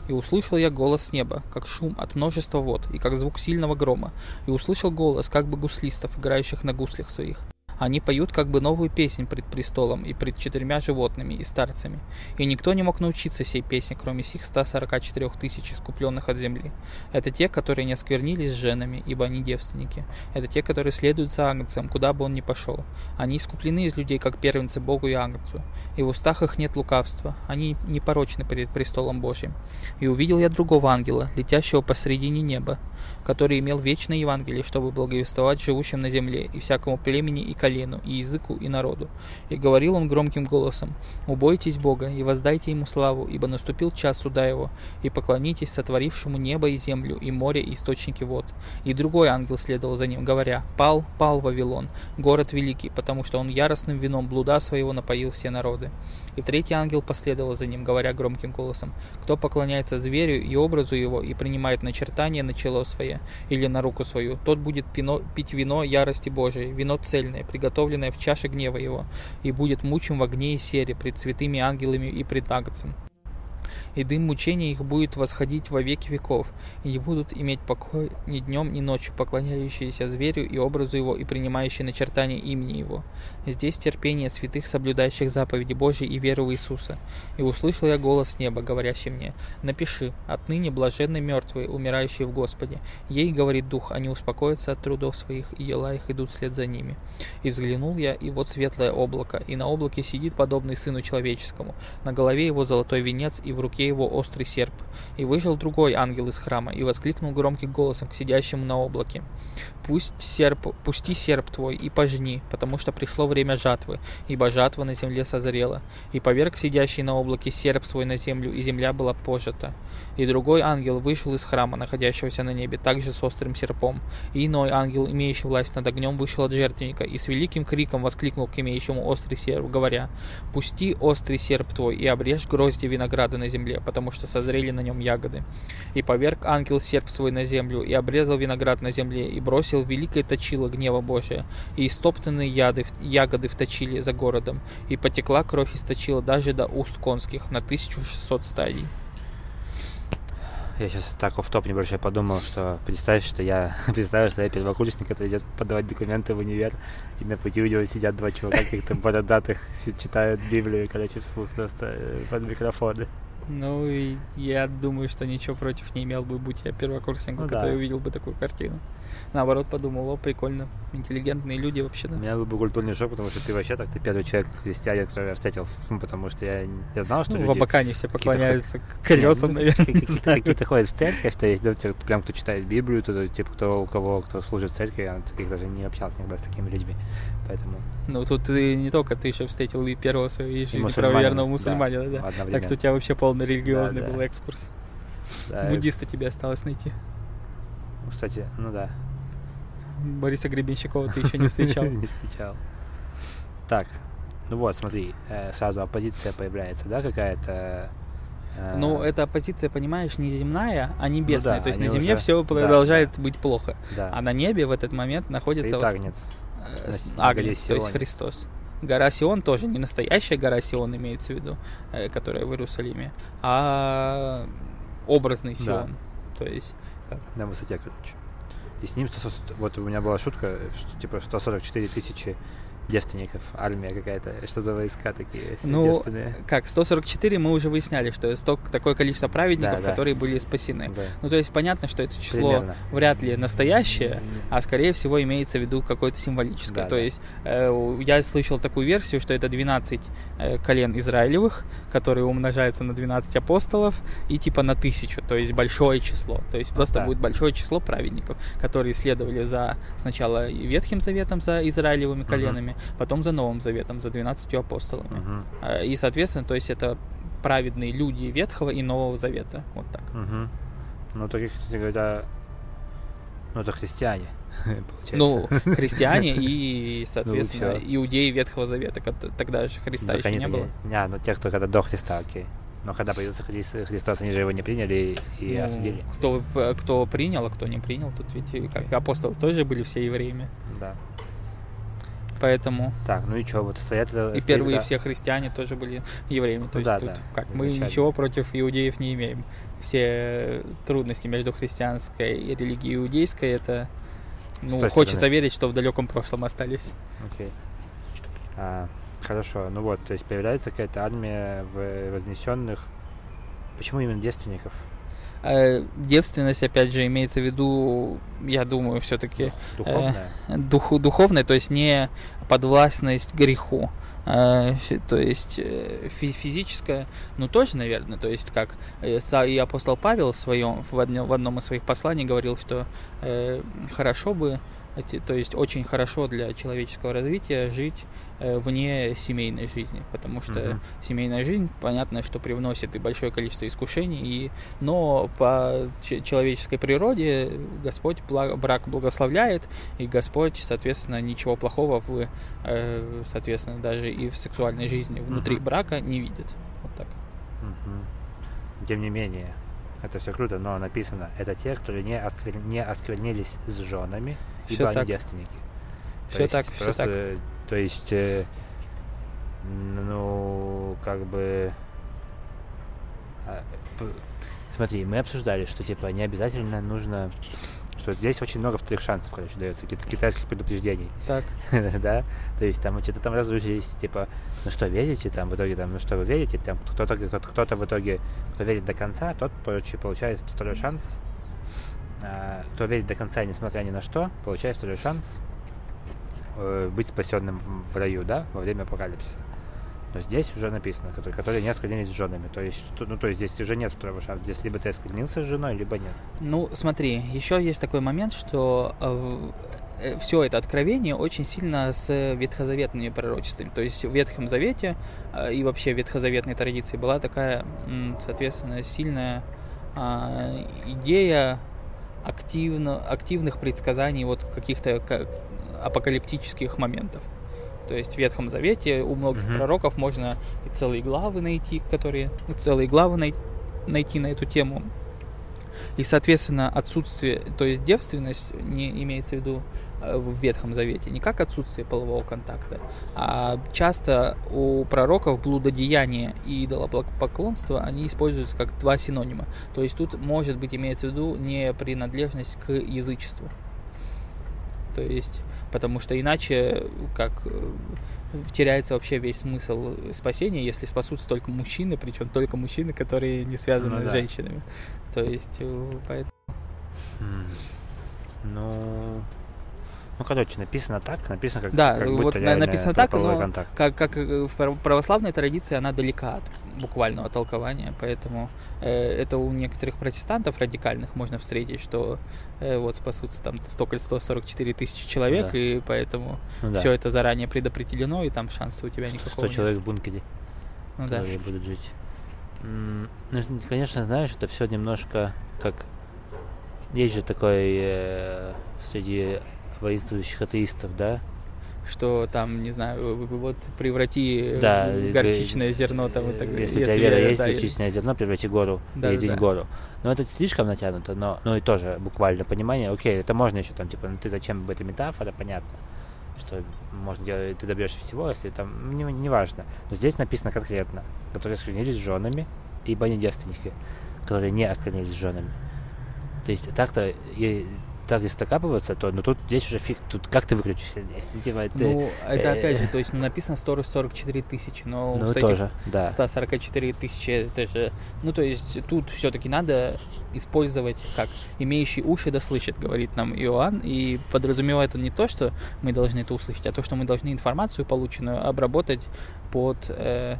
[SPEAKER 2] И услышал я голос неба, как шум от множества вод, и как звук сильного грома, и услышал голос, как бы гуслистов, играющих на гуслях своих. Они поют как бы новую песнь пред престолом и пред четырьмя животными и старцами. И никто не мог научиться сей песне, кроме сих 144 тысяч искупленных от земли. Это те, которые не осквернились с женами, ибо они девственники. Это те, которые следуют за Агнцем, куда бы он ни пошел. Они искуплены из людей, как первенцы Богу и Агнцу. И в устах их нет лукавства. Они непорочны перед престолом Божьим. И увидел я другого ангела, летящего посредине неба, который имел вечное Евангелие, чтобы благовествовать живущим на земле, и всякому племени и колену, и языку, и народу. И говорил он громким голосом, «Убойтесь Бога, и воздайте Ему славу, ибо наступил час суда Его, и поклонитесь сотворившему небо и землю, и море, и источники вод». И другой ангел следовал за ним, говоря, «Пал, пал Вавилон, город великий, потому что он яростным вином блуда своего напоил все народы». И третий ангел последовал за ним, говоря громким голосом, «Кто поклоняется зверю и образу его, и принимает начертание на чело свое или на руку свою, тот будет пино- пить вино ярости Божией, вино цельное, приготовленное в чаше гнева его, и будет мучим в огне и сере пред святыми ангелами и пред Агнцем. И дым мучения их будет восходить во веки веков, и не будут иметь покоя ни днем, ни ночью, поклоняющиеся зверю и образу его, и принимающие начертание имени его. Здесь терпение святых, соблюдающих заповеди Божьи и веру в Иисуса. И услышал я голос неба, говорящий мне, «Напиши, отныне блаженны мертвые, умирающие в Господе. Ей, говорит Дух, они успокоятся от трудов своих, и дела их идут вслед за ними. И взглянул я, и вот светлое облако, и на облаке сидит подобный Сыну Человеческому. На голове его золотой венец, и в руке его острый серп. И вышел другой ангел из храма, и воскликнул громким голосом к сидящему на облаке. Пусть серп, пусти серп твой и пожни, потому что пришло время жатвы, ибо жатва на земле созрела. И поверг сидящий на облаке серп свой на землю, и земля была пожата. И другой ангел вышел из храма, находящегося на небе, также с острым серпом. И иной ангел, имеющий власть над огнем, вышел от жертвенника, и с великим криком воскликнул к имеющему острый серп, говоря, «Пусти острый серп твой, и обрежь грозди винограда на земле, потому что созрели на нем ягоды». И поверг ангел серп свой на землю, и обрезал виноград на земле, и бросил в великое точило гнева Божия, и истоптанные яды, ягоды вточили за городом, и потекла кровь из точила даже до уст конских на 1600 стадий.
[SPEAKER 1] Я сейчас так в топ небольшой подумал, что представь, что я представил, что я первокурсник, который идет подавать документы в универ, и на пути у него сидят два чувака каких-то бородатых, читают Библию, короче, вслух просто э, под микрофоны.
[SPEAKER 2] Ну, и я думаю, что ничего против не имел бы, будь я первокурсником,
[SPEAKER 1] Ну да.
[SPEAKER 2] который увидел бы такую картину. Наоборот, подумал, о, прикольно, интеллигентные люди вообще-то.
[SPEAKER 1] У меня был бы культурный шок, потому что ты вообще так, ты первый человек христианин, который я встретил, ну, потому что я, я знал, что
[SPEAKER 2] Ну, в
[SPEAKER 1] люди...
[SPEAKER 2] Абакане все поклоняются колесам,
[SPEAKER 1] ну,
[SPEAKER 2] наверное,
[SPEAKER 1] какие-то, ходят в церковь, что есть, да, прям кто читает Библию, то, типа, кто, у кого, кто служит в церкви, я таких даже не общался никогда с такими людьми, поэтому...
[SPEAKER 2] Ну, тут ты не только ты еще встретил и первого в своей жизни правоверного
[SPEAKER 1] да,
[SPEAKER 2] мусульманина, да. Так что у тебя вообще полный религиозный
[SPEAKER 1] Да, да.
[SPEAKER 2] был экскурс.
[SPEAKER 1] Да,
[SPEAKER 2] Буддиста тебе осталось найти.
[SPEAKER 1] ну, Кстати, ну да.
[SPEAKER 2] Бориса Гребенщикова ты еще не встречал.
[SPEAKER 1] Не встречал. Так, ну вот, смотри, э, сразу оппозиция появляется, да, какая-то? э,
[SPEAKER 2] Ну, эта оппозиция, понимаешь, не земная, а небесная.
[SPEAKER 1] да,
[SPEAKER 2] То есть на земле
[SPEAKER 1] уже-
[SPEAKER 2] все
[SPEAKER 1] да,
[SPEAKER 2] продолжает быть плохо.
[SPEAKER 1] да.
[SPEAKER 2] А на небе в этот момент находится вос-
[SPEAKER 1] агнец.
[SPEAKER 2] э,
[SPEAKER 1] на на
[SPEAKER 2] Агнец, то есть. Христос. Гора Сион тоже не настоящая гора Сион имеется в виду, э, которая в Иерусалиме, а образный Сион. Да. То есть
[SPEAKER 1] как? На высоте, короче. И с ним 100, вот у меня была шутка, что типа 144 тысячи девственников, армия какая-то, что за войска такие
[SPEAKER 2] ну, девственные? как, 144 мы уже выясняли, что столько, такое количество праведников, да, да. которые были спасены. Да. Ну, то есть понятно, что это число Примерно. вряд ли настоящее, а скорее всего имеется в виду какое-то символическое. Да, то да. есть э, я слышал такую версию, что это 12 э, колен Израилевых, которые умножаются на 12 апостолов и типа на тысячу, то есть большое число. То есть просто да. будет большое число праведников, которые следовали за сначала Ветхим Заветом, за Израилевыми коленами, потом за Новым Заветом, за 12 апостолами. Uh-huh. И, соответственно, то есть это праведные люди Ветхого и Нового Завета. Вот так.
[SPEAKER 1] Uh-huh. Ну, таких, кстати говоря, ну, это христиане.
[SPEAKER 2] Ну, христиане и, соответственно, ну, иудеи Ветхого Завета. Тогда же Христа еще не было.
[SPEAKER 1] Не, ну те, кто когда до Христа, окей. Но когда появился Христос, они же его не приняли и ну, осудили.
[SPEAKER 2] Кто, кто принял, а кто не принял, тут ведь как апостолы тоже были все евреями.
[SPEAKER 1] Да
[SPEAKER 2] поэтому...
[SPEAKER 1] Так, ну и что, вот стоят... И
[SPEAKER 2] стоит, первые да. все христиане тоже были евреями, то ну, есть да, тут да, как, мы ничего против иудеев не имеем. Все трудности между христианской религией и иудейской, это... Ну, хочется стороны. верить, что в далеком прошлом остались.
[SPEAKER 1] Окей. А, хорошо, ну вот, то есть появляется какая-то армия вознесенных. Почему именно девственников?
[SPEAKER 2] Э, девственность, опять же, имеется в виду, я думаю, все-таки
[SPEAKER 1] духовная.
[SPEAKER 2] Э, дух, духовная, то есть не подвластность греху. Э, то есть э, физическая, ну тоже, наверное, то есть как э, и апостол Павел в своем в одном, в одном из своих посланий говорил, что э, хорошо бы то есть очень хорошо для человеческого развития жить э, вне семейной жизни, потому что uh-huh. семейная жизнь, понятно, что привносит и большое количество искушений, и, но по человеческой природе Господь брак благословляет, и Господь, соответственно, ничего плохого в, э, соответственно, даже и в сексуальной жизни внутри uh-huh. брака не видит. Вот так.
[SPEAKER 1] Uh-huh. Тем не менее, это все круто, но написано, это те, которые не, осквер... не осквернились с женами, все ибо так. они девственники.
[SPEAKER 2] Все так, все так.
[SPEAKER 1] То есть, э, ну, как бы... А, смотри, мы обсуждали, что, типа, не обязательно нужно что здесь очень много вторых шансов, короче, дается, китайских предупреждений.
[SPEAKER 2] Так.
[SPEAKER 1] да? То есть там что-то там разрушились, типа, ну что, верите, там, в итоге, там, ну что вы верите, там, кто-то, кто-то, кто-то в итоге, кто верит до конца, тот, короче, получает второй шанс. А, кто верит до конца, несмотря ни на что, получает второй шанс э, быть спасенным в, в раю, да, во время апокалипсиса. Но здесь уже написано, которые, которые не осквернились с женами. То есть, ну, то есть здесь уже нет второго шанса. Здесь либо ты осквернился с женой, либо нет.
[SPEAKER 2] Ну, смотри, еще есть такой момент, что э, э все это откровение очень сильно с ветхозаветными пророчествами. То есть в Ветхом Завете э, и вообще в ветхозаветной традиции была такая, соответственно, сильная э, идея активно, активных предсказаний вот каких-то апокалиптических моментов. То есть в Ветхом Завете у многих uh-huh. пророков можно и целые главы найти, которые целые главы най- найти на эту тему. И, соответственно, отсутствие, то есть девственность не имеется в виду э, в Ветхом Завете, не как отсутствие полового контакта, а часто у пророков блудодеяние и идолопоклонство, они используются как два синонима. То есть тут, может быть, имеется в виду не принадлежность к язычеству. То есть потому что иначе как э, теряется вообще весь смысл спасения, если спасутся только мужчины, причем только мужчины, которые не связаны ну, с да. женщинами. То есть э, поэтому.
[SPEAKER 1] Хм. Ну, ну, короче, написано так, написано как,
[SPEAKER 2] да,
[SPEAKER 1] как
[SPEAKER 2] вот написано так, но контакт. Как, как э, в православной традиции она далека от буквального толкования, поэтому э, это у некоторых протестантов радикальных можно встретить, что э, вот спасутся там столько 144 тысячи человек, да. и поэтому ну, да. все это заранее предопределено, и там шанса у тебя никакого 100
[SPEAKER 1] нет. человек в бункере,
[SPEAKER 2] ну, да.
[SPEAKER 1] будут жить. Ну, конечно, знаешь, это все немножко как... Есть же такой э, среди воинствующих атеистов, да?
[SPEAKER 2] Что там, не знаю, вот преврати да, горчичное зерно там и так
[SPEAKER 1] далее. Если, если у тебя вера есть, да, горчичное или... зерно, преврати гору, да, перейди да. гору. Но это слишком натянуто, но, ну и тоже буквально понимание, окей, это можно еще там, типа, ну ты зачем, это метафора, понятно. что можно делать, ты добьешься всего, если там, не, не важно. Но здесь написано конкретно, которые осквернились женами, ибо они девственники, которые не осквернились женами. То есть так-то так если докапываться, то ну тут здесь уже фиг, тут как ты выключишься здесь? Типа, ты,
[SPEAKER 2] Ну, это
[SPEAKER 1] э,
[SPEAKER 2] опять же, то есть ну, написано 144 тысячи, но
[SPEAKER 1] ну
[SPEAKER 2] с этих
[SPEAKER 1] тоже, да.
[SPEAKER 2] 144 тысячи, это же, ну, то есть тут все-таки надо использовать, как, имеющий уши да слышит, говорит нам Иоанн, и подразумевает он не то, что мы должны это услышать, а то, что мы должны информацию полученную обработать под, э, э,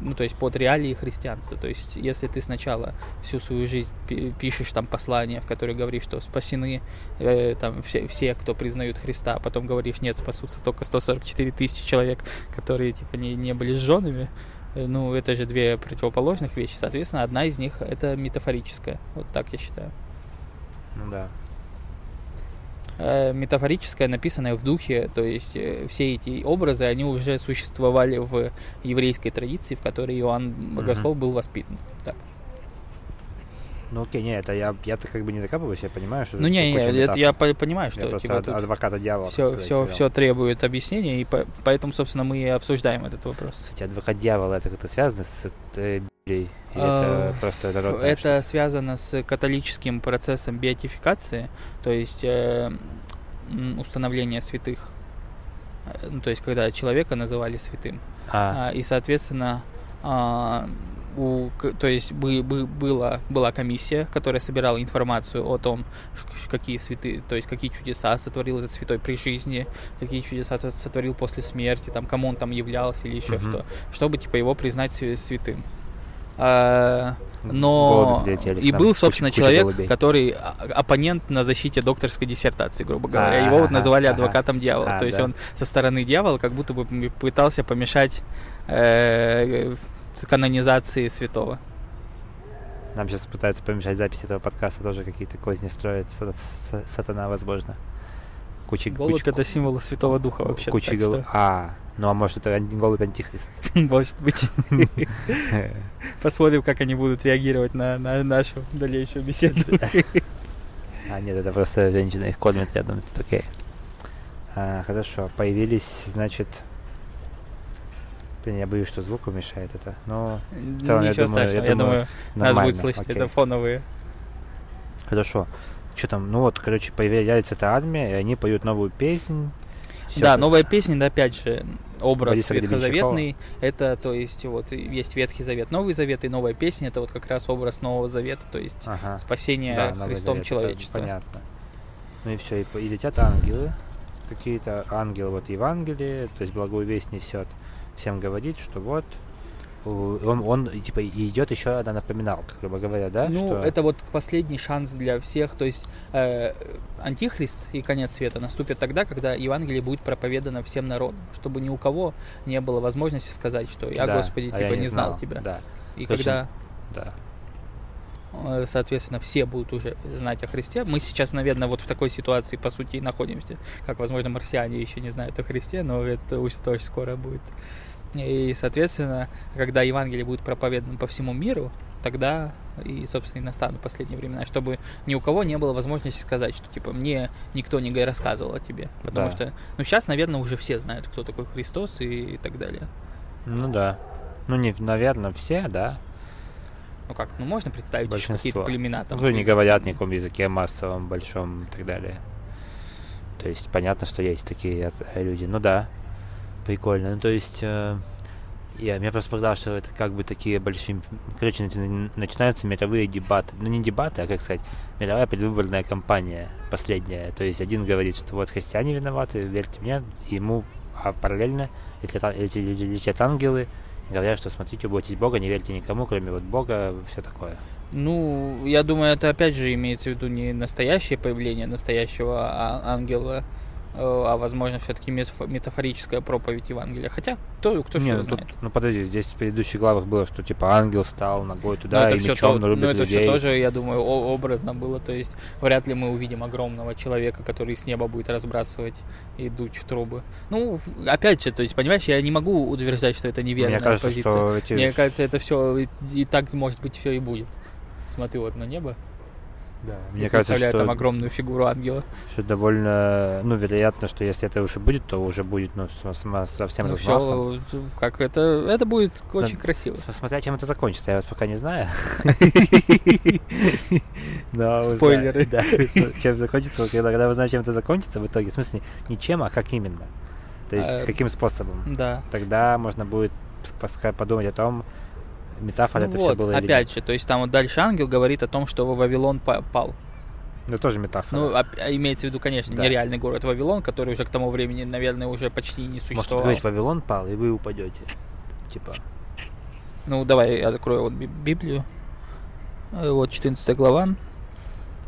[SPEAKER 2] ну, то есть под реалии христианства. То есть если ты сначала всю свою жизнь пи- пишешь там послание, в котором говоришь, что спасены э, там все, все, кто признают Христа, а потом говоришь, нет, спасутся только 144 тысячи человек, которые типа не, не были женами, э, ну, это же две противоположных вещи. Соответственно, одна из них это метафорическая. Вот так я считаю.
[SPEAKER 1] Ну да.
[SPEAKER 2] Э, метафорическое, написанное в духе, то есть э, все эти образы, они уже существовали в еврейской традиции, в которой Иоанн Богослов был воспитан. Так.
[SPEAKER 1] Ну окей, не, это я, я-то как бы не докапываюсь, я понимаю, что
[SPEAKER 2] Ну не, не, это я по- понимаю,
[SPEAKER 1] Я
[SPEAKER 2] что
[SPEAKER 1] просто
[SPEAKER 2] типа, тут
[SPEAKER 1] адвоката дьявола.
[SPEAKER 2] все, все, все требует объяснения, и по- поэтому, собственно, мы и обсуждаем этот вопрос.
[SPEAKER 1] Кстати, адвокат дьявола это как-то связано с э, Библией? Или
[SPEAKER 2] А,
[SPEAKER 1] это просто народная
[SPEAKER 2] Это связано с католическим процессом беатификации, то есть э, м, установления святых. Э, Ну, то есть, когда человека называли святым.
[SPEAKER 1] А,
[SPEAKER 2] А, и, соответственно, а, у, то есть бы, бы- была, была комиссия, которая собирала информацию о том, какие святые, то есть какие чудеса сотворил этот святой при жизни, какие чудеса сот- сотворил после смерти, там, кому он там являлся или еще
[SPEAKER 1] Мгм.
[SPEAKER 2] что, чтобы типа его признать свя- святым. А, но
[SPEAKER 1] прилетели к
[SPEAKER 2] и был,
[SPEAKER 1] куча-
[SPEAKER 2] собственно,
[SPEAKER 1] куча
[SPEAKER 2] человек,
[SPEAKER 1] голубей.
[SPEAKER 2] который оппонент на защите докторской диссертации, грубо говоря. Его вот называли адвокатом дьявола.
[SPEAKER 1] А,
[SPEAKER 2] То есть
[SPEAKER 1] да.
[SPEAKER 2] он со стороны дьявола как будто бы пытался помешать э, канонизации святого.
[SPEAKER 1] Нам сейчас пытаются помешать запись этого подкаста, тоже какие-то козни строят, са- са- сатана, возможно. Куча,
[SPEAKER 2] Голубь
[SPEAKER 1] куча,
[SPEAKER 2] это символ Святого Духа вообще.
[SPEAKER 1] куча голуб- А, ну а может это голубь антихрист?
[SPEAKER 2] Может быть. Посмотрим, как они будут реагировать на, на нашу дальнейшую беседу.
[SPEAKER 1] А, нет, это просто женщина их кормит, я думаю, тут окей. А, хорошо, появились, значит... Блин, я боюсь, что звуку мешает это, но целом, я
[SPEAKER 2] Ничего
[SPEAKER 1] думаю- я
[SPEAKER 2] страшного, я
[SPEAKER 1] думаю,
[SPEAKER 2] думаю, нас будет слышно.
[SPEAKER 1] окей.
[SPEAKER 2] Это фоновые.
[SPEAKER 1] Хорошо. Что там? Ну вот, короче, появляется эта армия, и они поют новую песнь. Всё
[SPEAKER 2] Да,
[SPEAKER 1] это-
[SPEAKER 2] новая песня, да, опять же, образ
[SPEAKER 1] Бориса
[SPEAKER 2] ветхозаветный. Это, то есть, вот есть Ветхий Завет, Новый Завет и новая песня. Это вот как раз образ Нового Завета, то есть
[SPEAKER 1] Ага.
[SPEAKER 2] спасение
[SPEAKER 1] Да,
[SPEAKER 2] Христом
[SPEAKER 1] Завет,
[SPEAKER 2] человечества.
[SPEAKER 1] Понятно. Ну и все, и, и летят ангелы. Какие-то ангелы, вот Евангелие, то есть благую весть несет. Всем говорит, что вот у- он, он типа идет еще одна напоминалка, грубо говоря, да?
[SPEAKER 2] Ну,
[SPEAKER 1] что...
[SPEAKER 2] это вот последний шанс для всех. То есть э, антихрист и конец света наступит тогда, когда Евангелие будет проповедано всем народам, чтобы ни у кого не было возможности сказать, что я,
[SPEAKER 1] Да,
[SPEAKER 2] Господи,
[SPEAKER 1] а
[SPEAKER 2] типа
[SPEAKER 1] я
[SPEAKER 2] не знал тебя.
[SPEAKER 1] Да,
[SPEAKER 2] И
[SPEAKER 1] Точно.
[SPEAKER 2] когда
[SPEAKER 1] да.
[SPEAKER 2] э, соответственно, все будут уже знать о Христе. Мы сейчас, наверное, вот в такой ситуации, по сути, и находимся. Как, возможно, марсиане еще не знают о Христе, но это очень очень скоро будет. И, соответственно, когда Евангелие будет проповедано по всему миру, тогда и, собственно, и настанут последние времена, чтобы ни у кого не было возможности сказать, что, типа, мне никто не рассказывал о тебе. Потому
[SPEAKER 1] Да.
[SPEAKER 2] что, ну, сейчас, наверное, уже все знают, кто такой Христос и, и так далее.
[SPEAKER 1] Ну да. Ну, не, наверное, все, да.
[SPEAKER 2] Ну как, ну можно представить еще
[SPEAKER 1] Большинство.
[SPEAKER 2] какие-то племена
[SPEAKER 1] Ну,
[SPEAKER 2] там.
[SPEAKER 1] кто не говорят ни каком языке массовом, большом и так далее. То есть понятно, что есть такие э, люди. Ну да, прикольно. Ну то есть э, я меня просто показалось, что это как бы такие большие... Короче, начи- начинаются мировые дебаты. Ну не дебаты, а как сказать, мировая предвыборная кампания последняя. То есть один говорит, что вот христиане виноваты, верьте мне, ему а параллельно а- летят, ангелы, говорят, что смотрите, бойтесь Бога, не верьте никому, кроме вот Бога, все такое.
[SPEAKER 2] Ну, я думаю, это опять же имеется в виду не настоящее появление настоящего а- ангела, а возможно все-таки метафорическая проповедь Евангелия. Хотя кто, кто
[SPEAKER 1] Не,
[SPEAKER 2] что
[SPEAKER 1] ну, тут,
[SPEAKER 2] знает.
[SPEAKER 1] ну подожди, здесь в предыдущих главах было, что типа ангел стал ногой
[SPEAKER 2] Но
[SPEAKER 1] туда
[SPEAKER 2] это
[SPEAKER 1] и
[SPEAKER 2] все
[SPEAKER 1] мечом
[SPEAKER 2] то,
[SPEAKER 1] нарубит
[SPEAKER 2] но это все
[SPEAKER 1] людей.
[SPEAKER 2] тоже, я думаю, образно было. То есть вряд ли мы увидим огромного человека, который с неба будет разбрасывать и дуть в трубы. Ну, опять же, то есть, понимаешь, я не могу утверждать, что это неверная
[SPEAKER 1] Мне кажется,
[SPEAKER 2] позиция.
[SPEAKER 1] что эти...
[SPEAKER 2] Мне кажется, это все и, и так, может быть, все и будет. Смотрю вот на небо.
[SPEAKER 1] Да, мне кажется, что,
[SPEAKER 2] там огромную фигуру ангела.
[SPEAKER 1] что довольно, ну, вероятно, что если это уже будет, то уже будет, ну, с- сама- со всем
[SPEAKER 2] Ну, всё, как это, это будет очень красиво.
[SPEAKER 1] С- Смотря чем это закончится, я вот пока не знаю.
[SPEAKER 2] Спойлеры.
[SPEAKER 1] Да, чем закончится, когда, вы знаете, чем это закончится в итоге, в смысле, не чем, а как именно. То есть,
[SPEAKER 2] А,
[SPEAKER 1] каким способом.
[SPEAKER 2] Да.
[SPEAKER 1] Тогда можно будет подумать о том, метафора
[SPEAKER 2] Ну
[SPEAKER 1] это
[SPEAKER 2] вот,
[SPEAKER 1] все было или
[SPEAKER 2] опять
[SPEAKER 1] нет.
[SPEAKER 2] же, то есть там вот дальше ангел говорит о том, что Вавилон па- пал.
[SPEAKER 1] Ну, тоже метафора.
[SPEAKER 2] Ну, а имеется в виду, конечно,
[SPEAKER 1] Да.
[SPEAKER 2] нереальный город Вавилон, который уже к тому времени, наверное, уже почти не
[SPEAKER 1] Может
[SPEAKER 2] существовал.
[SPEAKER 1] говорить, Вавилон пал, и вы упадете. Типа.
[SPEAKER 2] Ну, давай я закрою вот Би- Библию. Э, Вот 14 глава.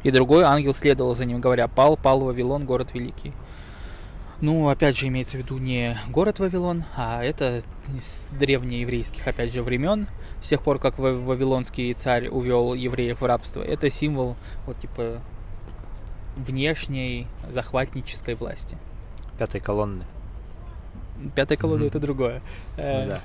[SPEAKER 2] И другой ангел следовал за ним, говоря, пал, пал Вавилон, город великий. Ну, опять же, имеется в виду не город Вавилон, а это с древнееврейских, опять же, времен, с тех пор, как Ва- Вавилонский царь увел евреев в рабство. Это символ, вот, типа, внешней захватнической власти.
[SPEAKER 1] Пятой колонны.
[SPEAKER 2] Пятая колонна
[SPEAKER 1] Мгм.
[SPEAKER 2] это другое. Э,
[SPEAKER 1] Ну да.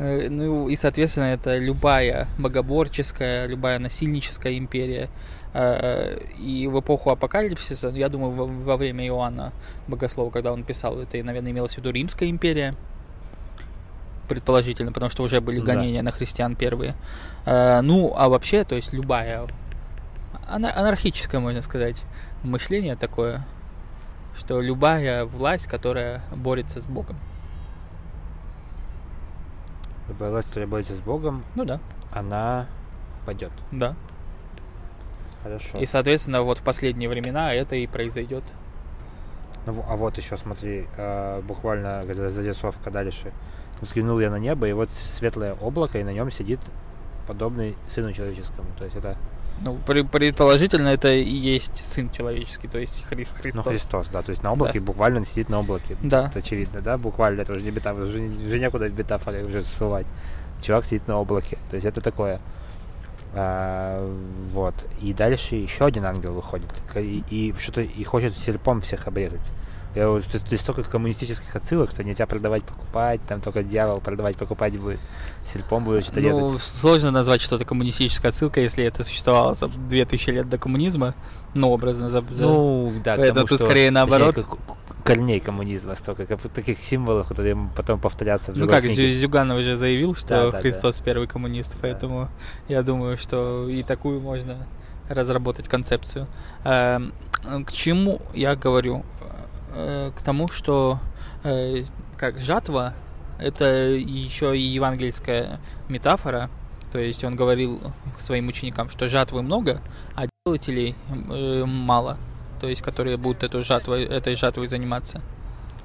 [SPEAKER 2] Э, Ну и, соответственно, это любая богоборческая, любая насильническая империя. Э, И в эпоху апокалипсиса, я думаю, во, время Иоанна Богослова, когда он писал, это, наверное, имелось в виду Римская империя. Предположительно, потому что уже были
[SPEAKER 1] Да.
[SPEAKER 2] гонения на христиан первые. Э, Ну, а вообще, то есть любая ана- анархическое, можно сказать, мышление такое, что любая власть, которая борется с Богом.
[SPEAKER 1] Любая власть, которая борется с Богом,
[SPEAKER 2] Ну да,
[SPEAKER 1] она падет.
[SPEAKER 2] да.
[SPEAKER 1] Хорошо.
[SPEAKER 2] И, соответственно, вот в последние времена это и произойдет.
[SPEAKER 1] Ну, а вот еще смотри, э, буквально за- зарисовка дальше. Взглянул я на небо, и вот светлое облако, и на нем сидит подобный сыну человеческому. То есть это
[SPEAKER 2] Ну, предположительно, это и есть Сын Человеческий, то есть Хри-
[SPEAKER 1] ну,
[SPEAKER 2] Христос.
[SPEAKER 1] Христос, да. То есть на облаке буквально сидит на облаке.
[SPEAKER 2] Да.
[SPEAKER 1] Это очевидно, да? Буквально это уже не метафора, уже, уже некуда в метафоре уже ссылать. Чувак сидит на облаке. То есть это такое. А, вот. И дальше еще один ангел выходит. И, и что-то и хочет серпом всех обрезать. Я, вот- здесь столько коммунистических отсылок, что нельзя продавать, покупать, там только дьявол продавать, покупать будет. Серпом будет что-то
[SPEAKER 2] Ну,
[SPEAKER 1] резать.
[SPEAKER 2] сложно назвать что-то коммунистической отсылкой, если это существовало за 2000 лет до коммунизма. Ну, образно. За, за-
[SPEAKER 1] Ну, да,
[SPEAKER 2] Это тут
[SPEAKER 1] что-
[SPEAKER 2] скорее наоборот.
[SPEAKER 1] точнее, корней коммунизма столько, таких символов, которые потом повторятся в
[SPEAKER 2] Ну как,
[SPEAKER 1] книге.
[SPEAKER 2] Зю- Зюганов уже заявил, что
[SPEAKER 1] Да, да,
[SPEAKER 2] Христос первый коммунист, поэтому я думаю, что и такую можно разработать концепцию. Эм, К чему я говорю? Э, К тому, что э, как жатва это еще и евангельская метафора. То есть он говорил своим ученикам, что жатвы много, а делателей э, мало. То есть, которые будут эту жатвой, этой жатвой заниматься.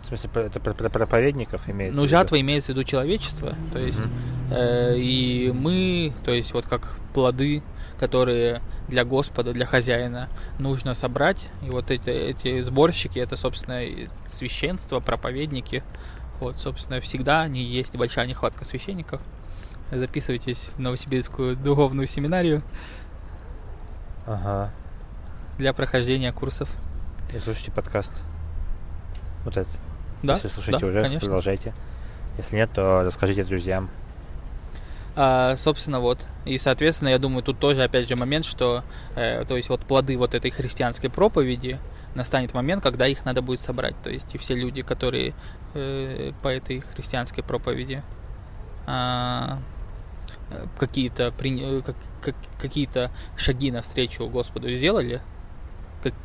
[SPEAKER 1] В смысле, это про, про проповедников имеется?
[SPEAKER 2] Ну, жатва имеется в виду человечество, то есть
[SPEAKER 1] Мгм.
[SPEAKER 2] э, и мы, то есть вот как плоды, которые для Господа, для хозяина нужно собрать, и вот эти, эти сборщики, это, собственно, священство, проповедники, вот, собственно, всегда они есть большая нехватка священников. Записывайтесь в Новосибирскую духовную семинарию
[SPEAKER 1] Ага.
[SPEAKER 2] Для прохождения курсов.
[SPEAKER 1] И слушайте подкаст. Вот этот.
[SPEAKER 2] Да,
[SPEAKER 1] Если слушаете
[SPEAKER 2] да,
[SPEAKER 1] уже,
[SPEAKER 2] конечно.
[SPEAKER 1] продолжайте. Если нет, то расскажите друзьям.
[SPEAKER 2] А, собственно, вот. И, соответственно, я думаю, тут тоже, опять же, момент, что, э, то есть, вот плоды вот этой христианской проповеди настанет момент, когда их надо будет собрать. То есть, и все люди, которые э, по этой христианской проповеди а, э, какие-то при- э, как- как- какие-то шаги навстречу Господу сделали,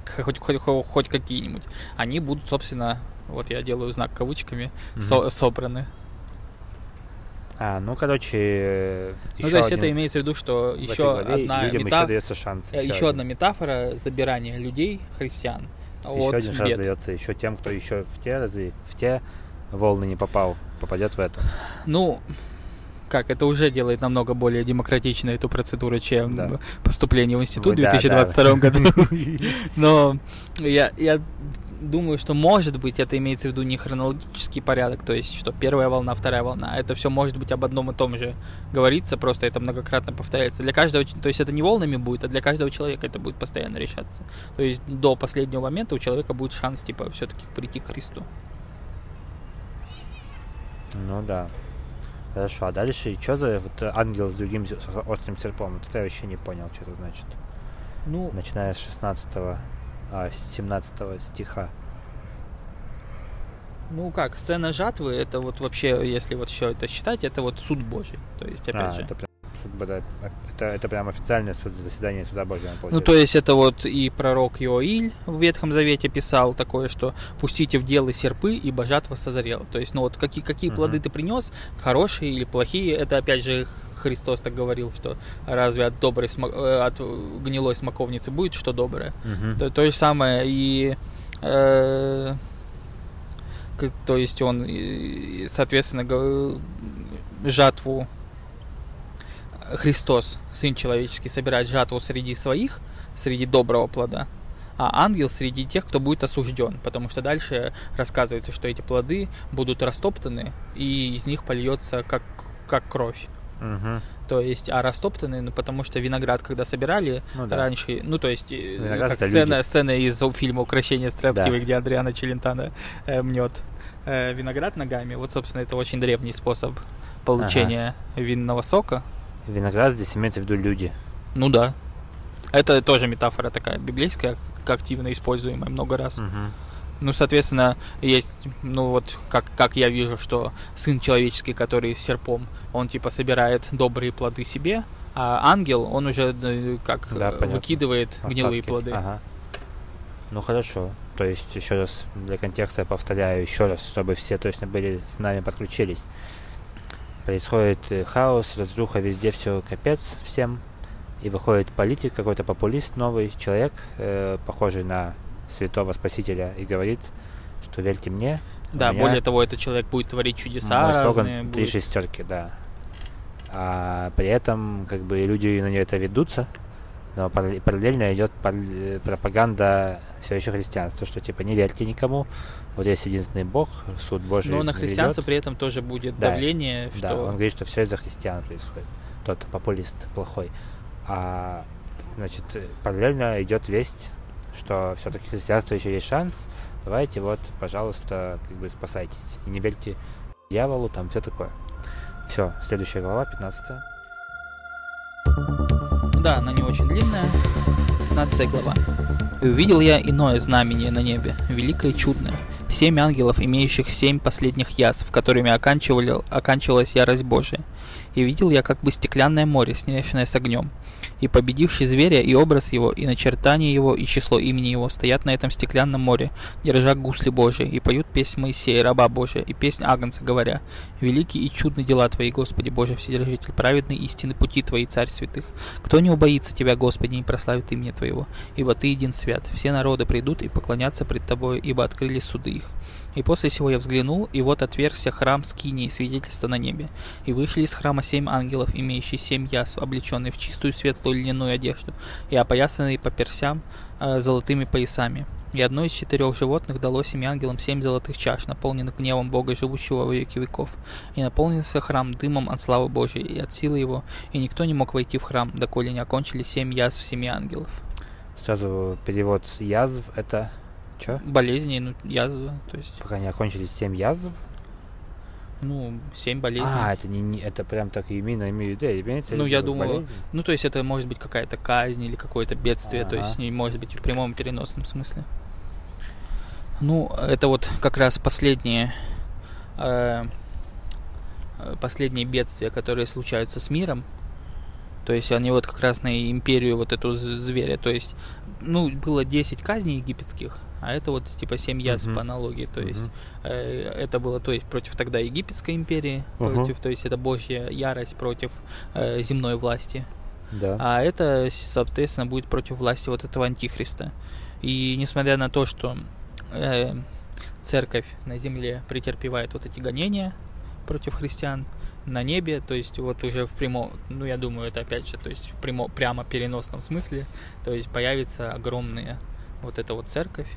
[SPEAKER 2] как- хоть, хоть, хоть, какие-нибудь, они будут, собственно, вот я делаю знак кавычками, со- собраны.
[SPEAKER 1] А, ну, короче,
[SPEAKER 2] Ну,
[SPEAKER 1] еще
[SPEAKER 2] то есть это имеется в виду, что
[SPEAKER 1] в
[SPEAKER 2] еще одна,
[SPEAKER 1] людям
[SPEAKER 2] мета-
[SPEAKER 1] еще дается шанс.
[SPEAKER 2] э, еще одна метафора забирания людей, христиан,
[SPEAKER 1] Еще
[SPEAKER 2] от
[SPEAKER 1] один шанс
[SPEAKER 2] бед.
[SPEAKER 1] дается еще тем, кто еще в те разы, в те волны не попал, попадет в эту.
[SPEAKER 2] Ну, как, это уже делает намного более демократичной эту процедуру, чем
[SPEAKER 1] Да.
[SPEAKER 2] поступление в институт в
[SPEAKER 1] да,
[SPEAKER 2] 2022 году. Но я, я думаю, что может быть это имеется в виду не хронологический порядок, то есть что первая волна, вторая волна. Это все может быть об одном и том же говорится, просто это многократно повторяется. Для каждого, то есть это не волнами будет, а для каждого человека это будет постоянно решаться. То есть до последнего момента у человека будет шанс, типа, все-таки прийти к Христу.
[SPEAKER 1] Ну да. Хорошо, а дальше что за вот ангел с другим с острым серпом? Вот это я вообще не понял, что это значит.
[SPEAKER 2] Ну,
[SPEAKER 1] начиная с 16 а, с 17 стиха.
[SPEAKER 2] ну как, сцена жатвы, это вот вообще, если вот все это считать, это вот суд Божий. То есть, опять
[SPEAKER 1] А,
[SPEAKER 2] же.
[SPEAKER 1] это прям суд Божий. это, это прям официальное суд, заседание суда Божьего.
[SPEAKER 2] Ну, то есть это вот и пророк Иоиль в Ветхом Завете писал такое, что «пустите в дело серпы, ибо жатва созрела». То есть, ну вот какие, какие
[SPEAKER 1] Мгм.
[SPEAKER 2] плоды ты принес, хорошие или плохие, это опять же Христос так говорил, что разве от доброй смо- э, от гнилой смоковницы будет что доброе?
[SPEAKER 1] Мгм.
[SPEAKER 2] То, то же самое и э, то есть он, и, соответственно, го- жатву Христос, Сын Человеческий, собирает жатву среди своих, среди доброго плода, а ангел среди тех, кто будет осужден, потому что дальше рассказывается, что эти плоды будут растоптаны, и из них польется как, как кровь.
[SPEAKER 1] Мгм.
[SPEAKER 2] То есть, а растоптаны, ну, потому что виноград, когда собирали,
[SPEAKER 1] Ну да.
[SPEAKER 2] раньше, ну то есть, э,
[SPEAKER 1] Виноград
[SPEAKER 2] как сцена,
[SPEAKER 1] люди.
[SPEAKER 2] сцена из фильма «Укращение строптивой»,
[SPEAKER 1] Да.
[SPEAKER 2] где Адриана Челентано э, мнет э, виноград ногами. Вот, собственно, это очень древний способ получения винного сока.
[SPEAKER 1] Виноград здесь имеется в виду люди.
[SPEAKER 2] Ну да. Это тоже метафора такая библейская, активно используемая много раз.
[SPEAKER 1] Мгм.
[SPEAKER 2] Ну, соответственно, есть, ну вот, как, как я вижу, что сын человеческий, который с серпом, он типа собирает добрые плоды себе, а ангел, он уже э, как
[SPEAKER 1] Да,
[SPEAKER 2] э,
[SPEAKER 1] понятно.
[SPEAKER 2] выкидывает гнилые
[SPEAKER 1] Остатки.
[SPEAKER 2] плоды.
[SPEAKER 1] Ага. Ну хорошо. То есть, еще раз для контекста я повторяю еще раз, чтобы все точно были с нами подключились. Происходит э, хаос, разруха везде, все капец всем. И выходит политик, какой-то популист, новый человек, э, похожий на святого спасителя, и говорит, что верьте мне.
[SPEAKER 2] Да,
[SPEAKER 1] меня
[SPEAKER 2] более того, этот человек будет творить чудеса
[SPEAKER 1] мой
[SPEAKER 2] разные.
[SPEAKER 1] слоган три
[SPEAKER 2] будет-
[SPEAKER 1] шестерки, да. А при этом, как бы, люди на нее это ведутся, но паралле- параллельно идет пар- пропаганда все еще христианства, что типа не верьте никому, вот есть единственный Бог, суд Божий.
[SPEAKER 2] Но на христианство при этом тоже будет
[SPEAKER 1] Да,
[SPEAKER 2] давление,
[SPEAKER 1] Да,
[SPEAKER 2] что
[SPEAKER 1] он говорит, что все из-за христиан происходит. Тот популист плохой. А значит, э, параллельно идет весть, что все-таки христианство еще есть шанс. Давайте вот, пожалуйста, как бы спасайтесь. И не верьте дьяволу, там все такое. Все, следующая глава, 15
[SPEAKER 2] Да, она не очень длинная. 15 глава. «И увидел я иное знамение на небе, великое и чудное. Семь ангелов, имеющих семь последних язв, которыми оканчивали, оканчивалась ярость Божия. И видел я как бы стеклянное море, смешанное с огнем. И победивший зверя, и образ его, и начертание его, и число имени его стоят на этом стеклянном море, держа гусли Божии, и поют песнь Моисея, раба Божия, и песнь Агнца, говоря, «Великие и чудны дела Твои, Господи Боже Вседержитель, праведны истины пути Твои, Царь святых. Кто не убоится Тебя, Господи, не прославит имя Твоего? Ибо Ты един свят. Все народы придут и поклонятся пред Тобой, ибо открылись суды их. И после сего я взглянул, и вот отвергся храм скинии, свидетельства на небе. И вышли из храма семь ангелов, имеющие семь ясв, облеченные в чистую светлую льняную одежду, и опоясанные по персям э, золотыми поясами. И одно из четырех животных дало семи ангелам семь золотых чаш, наполненных гневом Бога, живущего во веки веков. И наполнился храм дымом от славы Божией и от силы его, и никто не мог войти в храм, доколе не окончили семь язв семи ангелов.
[SPEAKER 1] Сразу перевод язв это что?
[SPEAKER 2] Болезни, ну, язвы, то есть,
[SPEAKER 1] Пока не окончились семь язв.
[SPEAKER 2] ну, семь болезней.
[SPEAKER 1] А, это не, не- это прям так именно имею в виду. Имеется
[SPEAKER 2] Ну, я думаю,
[SPEAKER 1] болезнь?
[SPEAKER 2] Ну, то есть это может быть какая-то казнь или какое-то бедствие, то есть не может быть в прямом переносном смысле. Ну, это вот как раз последние э, э, последние бедствия, которые случаются с миром. То есть они вот как раз на империю вот эту зверя. То есть, ну, было 10 казней египетских, а это вот типа 7 язв
[SPEAKER 1] Мгм.
[SPEAKER 2] по аналогии. То есть
[SPEAKER 1] Мгм.
[SPEAKER 2] э, это было то есть против тогда египетской империи,
[SPEAKER 1] Мгм.
[SPEAKER 2] против, то есть это божья ярость против э, земной власти.
[SPEAKER 1] Да.
[SPEAKER 2] А это, соответственно, будет против власти вот этого антихриста. И несмотря на то, что э, церковь на земле претерпевает вот эти гонения против христиан, на небе, то есть вот уже в прямом, ну я думаю, это опять же, то есть в прямо, прямо переносном смысле, то есть появится огромная вот эта вот церковь.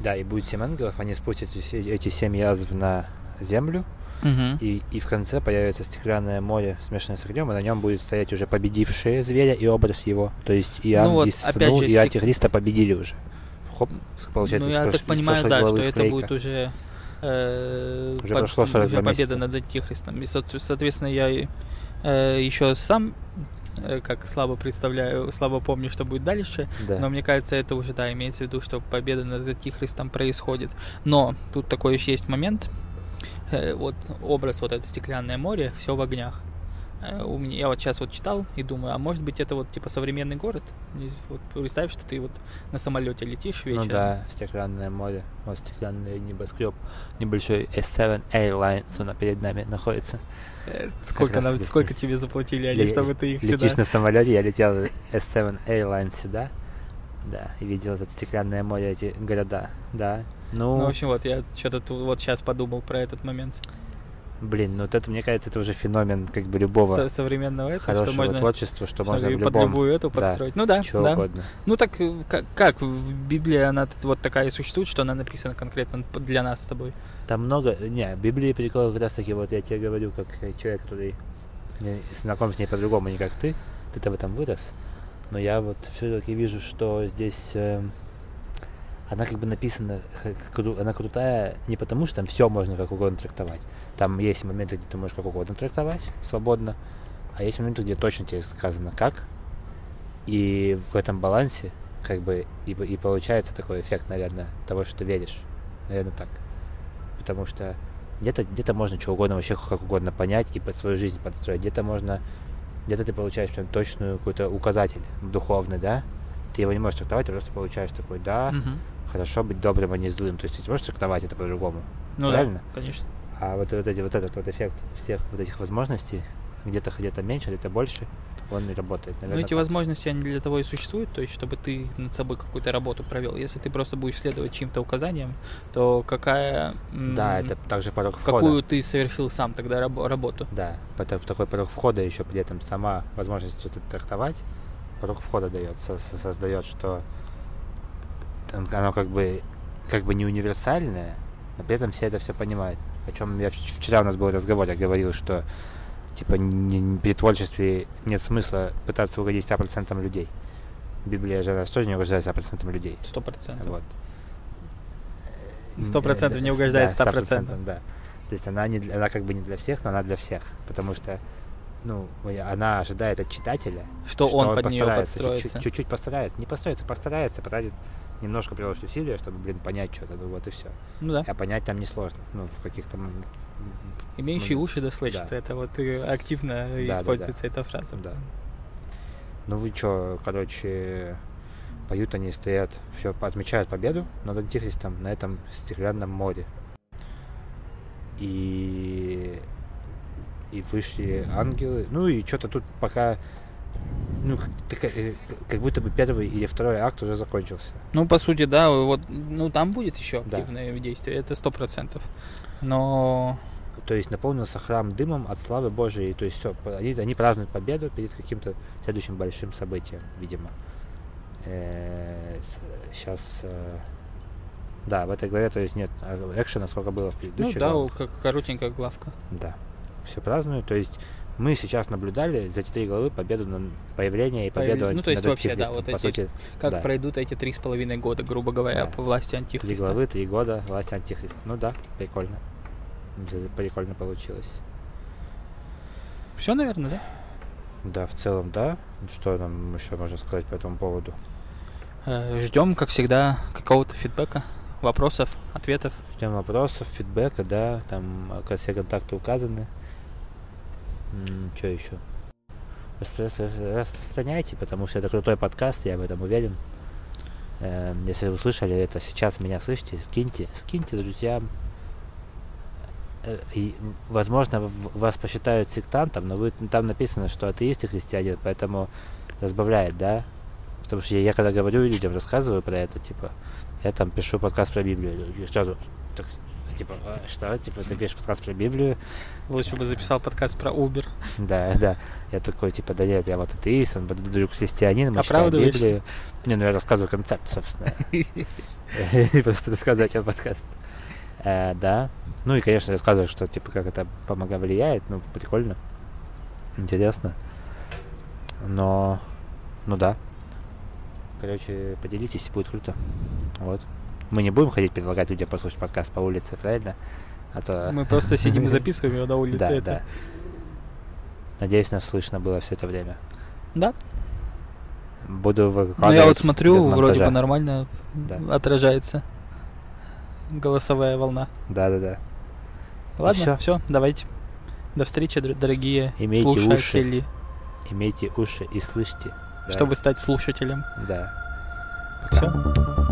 [SPEAKER 1] Да, и будет семь ангелов, они спустят эти семь язв на землю,
[SPEAKER 2] Мгм.
[SPEAKER 1] и, и в конце появится стеклянное море, смешанное с огнем, и на нем будет стоять уже победившие зверя и образ его. То есть и,
[SPEAKER 2] Ну вот,
[SPEAKER 1] сатану,
[SPEAKER 2] же,
[SPEAKER 1] и
[SPEAKER 2] стек-
[SPEAKER 1] антихриста победили уже. Хоп, получается,
[SPEAKER 2] ну, я так
[SPEAKER 1] из
[SPEAKER 2] понимаю, да, что это
[SPEAKER 1] склейка.
[SPEAKER 2] будет уже, э,
[SPEAKER 1] Уже
[SPEAKER 2] поб-
[SPEAKER 1] прошло 42
[SPEAKER 2] уже победа
[SPEAKER 1] месяца.
[SPEAKER 2] над антихристом. И, соот- соответственно, я э, еще сам как слабо представляю, слабо помню, что будет дальше.
[SPEAKER 1] Да.
[SPEAKER 2] Но мне кажется, это уже, да, имеется в виду, что победа над Антихристом происходит. Но тут такой еще есть момент. Э, Вот образ, вот это стеклянное море, все в огнях. Э, У меня, я вот сейчас вот читал и думаю, а может быть это вот типа современный город? Здесь вот представь, что ты вот на самолете летишь
[SPEAKER 1] Ну
[SPEAKER 2] вечером.
[SPEAKER 1] да, стеклянное море, вот стеклянный небоскреб, небольшой S7 Airlines, он перед нами находится.
[SPEAKER 2] Э, Сколько, нам, сколько тебе заплатили они,
[SPEAKER 1] Ле-
[SPEAKER 2] чтобы ты их
[SPEAKER 1] Летишь
[SPEAKER 2] сюда...
[SPEAKER 1] на самолете, я летел S7 Airlines сюда, да, и видел это стеклянное море, эти города, да. Ну,
[SPEAKER 2] Ну, в общем, вот я что-то вот сейчас подумал про этот момент.
[SPEAKER 1] Блин, ну вот это, мне кажется, это уже феномен как бы любого
[SPEAKER 2] Со- современного этого,
[SPEAKER 1] хорошего
[SPEAKER 2] что можно
[SPEAKER 1] творчества, что можно в
[SPEAKER 2] под
[SPEAKER 1] любом,
[SPEAKER 2] любую эту
[SPEAKER 1] да,
[SPEAKER 2] подстроить. Ну да,
[SPEAKER 1] чего
[SPEAKER 2] да.
[SPEAKER 1] угодно.
[SPEAKER 2] Ну так э, как, как в Библии она вот такая и существует, что она написана конкретно для нас с тобой.
[SPEAKER 1] Там много, не, Библии прикол как раз таки, вот я тебе говорю, как э, человек, который знаком с ней по-другому, не как ты, ты-то в этом вырос, но я вот все-таки вижу, что здесь эм, она как бы написана, она крутая не потому, что там все можно как угодно трактовать. Там есть моменты, где ты можешь как угодно трактовать свободно, а есть моменты, где точно тебе сказано как. И в этом балансе как бы и, и получается такой эффект, наверное, того, что ты веришь. Наверное, так. Потому что где-то где можно что угодно вообще как угодно понять и под свою жизнь подстроить. Где-то можно, где-то ты получаешь прям точную какой-то указатель духовный, да? Ты его не можешь трактовать, ты просто получаешь такой, да,
[SPEAKER 2] Мгм. Хорошо
[SPEAKER 1] быть добрым, а не злым. То есть ты можешь трактовать это по-другому.
[SPEAKER 2] Ну
[SPEAKER 1] правильно?
[SPEAKER 2] да, конечно.
[SPEAKER 1] А вот, вот, эти, вот этот вот эффект всех вот этих возможностей, где-то где-то меньше, где-то больше, он не работает.
[SPEAKER 2] Но
[SPEAKER 1] Наверное,
[SPEAKER 2] эти
[SPEAKER 1] так.
[SPEAKER 2] возможности, они для того и существуют, то есть, чтобы ты над собой какую-то работу провел. Если ты просто будешь следовать чьим-то указаниям, то какая...
[SPEAKER 1] Да, это также порог входа.
[SPEAKER 2] Какую ты совершил сам тогда раб- работу?
[SPEAKER 1] Да, это такой порог входа еще при этом сама возможность что-то трактовать, порог входа дает, со- со- создает, что оно как бы как бы не универсальное, но при этом все это все понимают. О чем я вч- вчера у нас был разговор, я говорил, что типа не- при творчестве нет смысла пытаться угодить 100% людей. Библия же она тоже не угождает 100% людей.
[SPEAKER 2] Сто процентов.
[SPEAKER 1] Вот.
[SPEAKER 2] Сто процентов
[SPEAKER 1] Э,
[SPEAKER 2] не
[SPEAKER 1] да,
[SPEAKER 2] угождает
[SPEAKER 1] да,
[SPEAKER 2] 100%.
[SPEAKER 1] да. То есть она, не, она как бы не для всех, но она для всех. Потому что ну, она ожидает от читателя,
[SPEAKER 2] Что, он, под нее
[SPEAKER 1] постарается,
[SPEAKER 2] подстроится.
[SPEAKER 1] чуть-чуть, чуть-чуть постарается. Не постарается, постарается, потратит немножко приложит усилия, чтобы, блин, понять что-то. Ну вот и все.
[SPEAKER 2] Ну да.
[SPEAKER 1] А понять там несложно. Ну, в каких-то...
[SPEAKER 2] Имеющие
[SPEAKER 1] ну,
[SPEAKER 2] уши да слышат.
[SPEAKER 1] да.
[SPEAKER 2] Это вот активно
[SPEAKER 1] да,
[SPEAKER 2] используется эта фраза.
[SPEAKER 1] Да. Ну вы что, короче, поют они, стоят, все, отмечают победу над Антихристом на этом стеклянном море. И и вышли ангелы. Ну и что-то тут пока ну, как, э, как будто бы первый или второй акт уже закончился.
[SPEAKER 2] Ну, по сути, да, вот, ну, там будет еще
[SPEAKER 1] Да.
[SPEAKER 2] активное действие, это сто процентов. Но
[SPEAKER 1] То есть наполнился храм дымом от славы Божией. То есть все, они, они празднуют победу перед каким-то следующим большим событием, видимо. Сейчас, да, в этой главе, то есть нет а, экшена, сколько было в
[SPEAKER 2] ну
[SPEAKER 1] предыдущей
[SPEAKER 2] да,
[SPEAKER 1] главах.
[SPEAKER 2] как коротенькая главка.
[SPEAKER 1] Да, все празднуют. То есть мы сейчас наблюдали за эти три главы победу на появление и победу
[SPEAKER 2] Появление- ну, то есть вообще, да, вот
[SPEAKER 1] По
[SPEAKER 2] эти
[SPEAKER 1] сути,
[SPEAKER 2] Как
[SPEAKER 1] Да.
[SPEAKER 2] пройдут эти три с половиной года, грубо говоря,
[SPEAKER 1] Да.
[SPEAKER 2] по власти
[SPEAKER 1] три
[SPEAKER 2] антихриста.
[SPEAKER 1] главы, три года власть Антихриста. Ну да, прикольно. Прикольно получилось.
[SPEAKER 2] Все, наверное, да?
[SPEAKER 1] Да, в целом, да. Что нам еще можно сказать по этому поводу?
[SPEAKER 2] Ждем, как всегда, какого-то фидбэка, вопросов, ответов.
[SPEAKER 1] Ждем вопросов, фидбэка, да, там э, все контакты указаны. Что еще? распространяйте, потому что это крутой подкаст, я в этом уверен. Эм, если вы слышали это сейчас, меня слышите, скиньте, скиньте друзьям. Э, И, возможно, вас посчитают сектантом, но вы, там написано, что атеисты христиане, поэтому разбавляет, да? Потому что я, я когда говорю людям, рассказываю про это, типа, я там пишу подкаст про Библию, и сразу так, типа, «А, что, типа, ты пишешь подкаст про Библию?
[SPEAKER 2] Лучше бы записал подкаст про Uber.
[SPEAKER 1] Да, да. Я такой, типа, да нет, я вот атеист, он друг христианин, мы читаем
[SPEAKER 2] Оправдываешься?
[SPEAKER 1] Библию. Не, ну я рассказываю концепт, собственно. Просто рассказывать о подкаст. Э, Да. Ну и, конечно, рассказываю, что, типа, как это помога влияет. Ну, прикольно. Интересно. Но, ну да. Короче, поделитесь, будет круто. Вот. Мы не будем ходить предлагать людям послушать подкаст по улице, правильно? А то...
[SPEAKER 2] Мы просто сидим и записываем его на улице.
[SPEAKER 1] Да,
[SPEAKER 2] это.
[SPEAKER 1] да. Надеюсь, нас слышно было все это время.
[SPEAKER 2] Да.
[SPEAKER 1] Буду выкладывать
[SPEAKER 2] Ну, я вот смотрю, вроде бы нормально
[SPEAKER 1] Да.
[SPEAKER 2] отражается голосовая волна.
[SPEAKER 1] Да-да-да.
[SPEAKER 2] Ладно,
[SPEAKER 1] всё.
[SPEAKER 2] все, давайте. До встречи, дор- дорогие
[SPEAKER 1] Имейте уши.
[SPEAKER 2] слушатели,
[SPEAKER 1] Имейте уши и слышите.
[SPEAKER 2] чтобы стать слушателем.
[SPEAKER 1] Да.
[SPEAKER 2] Все.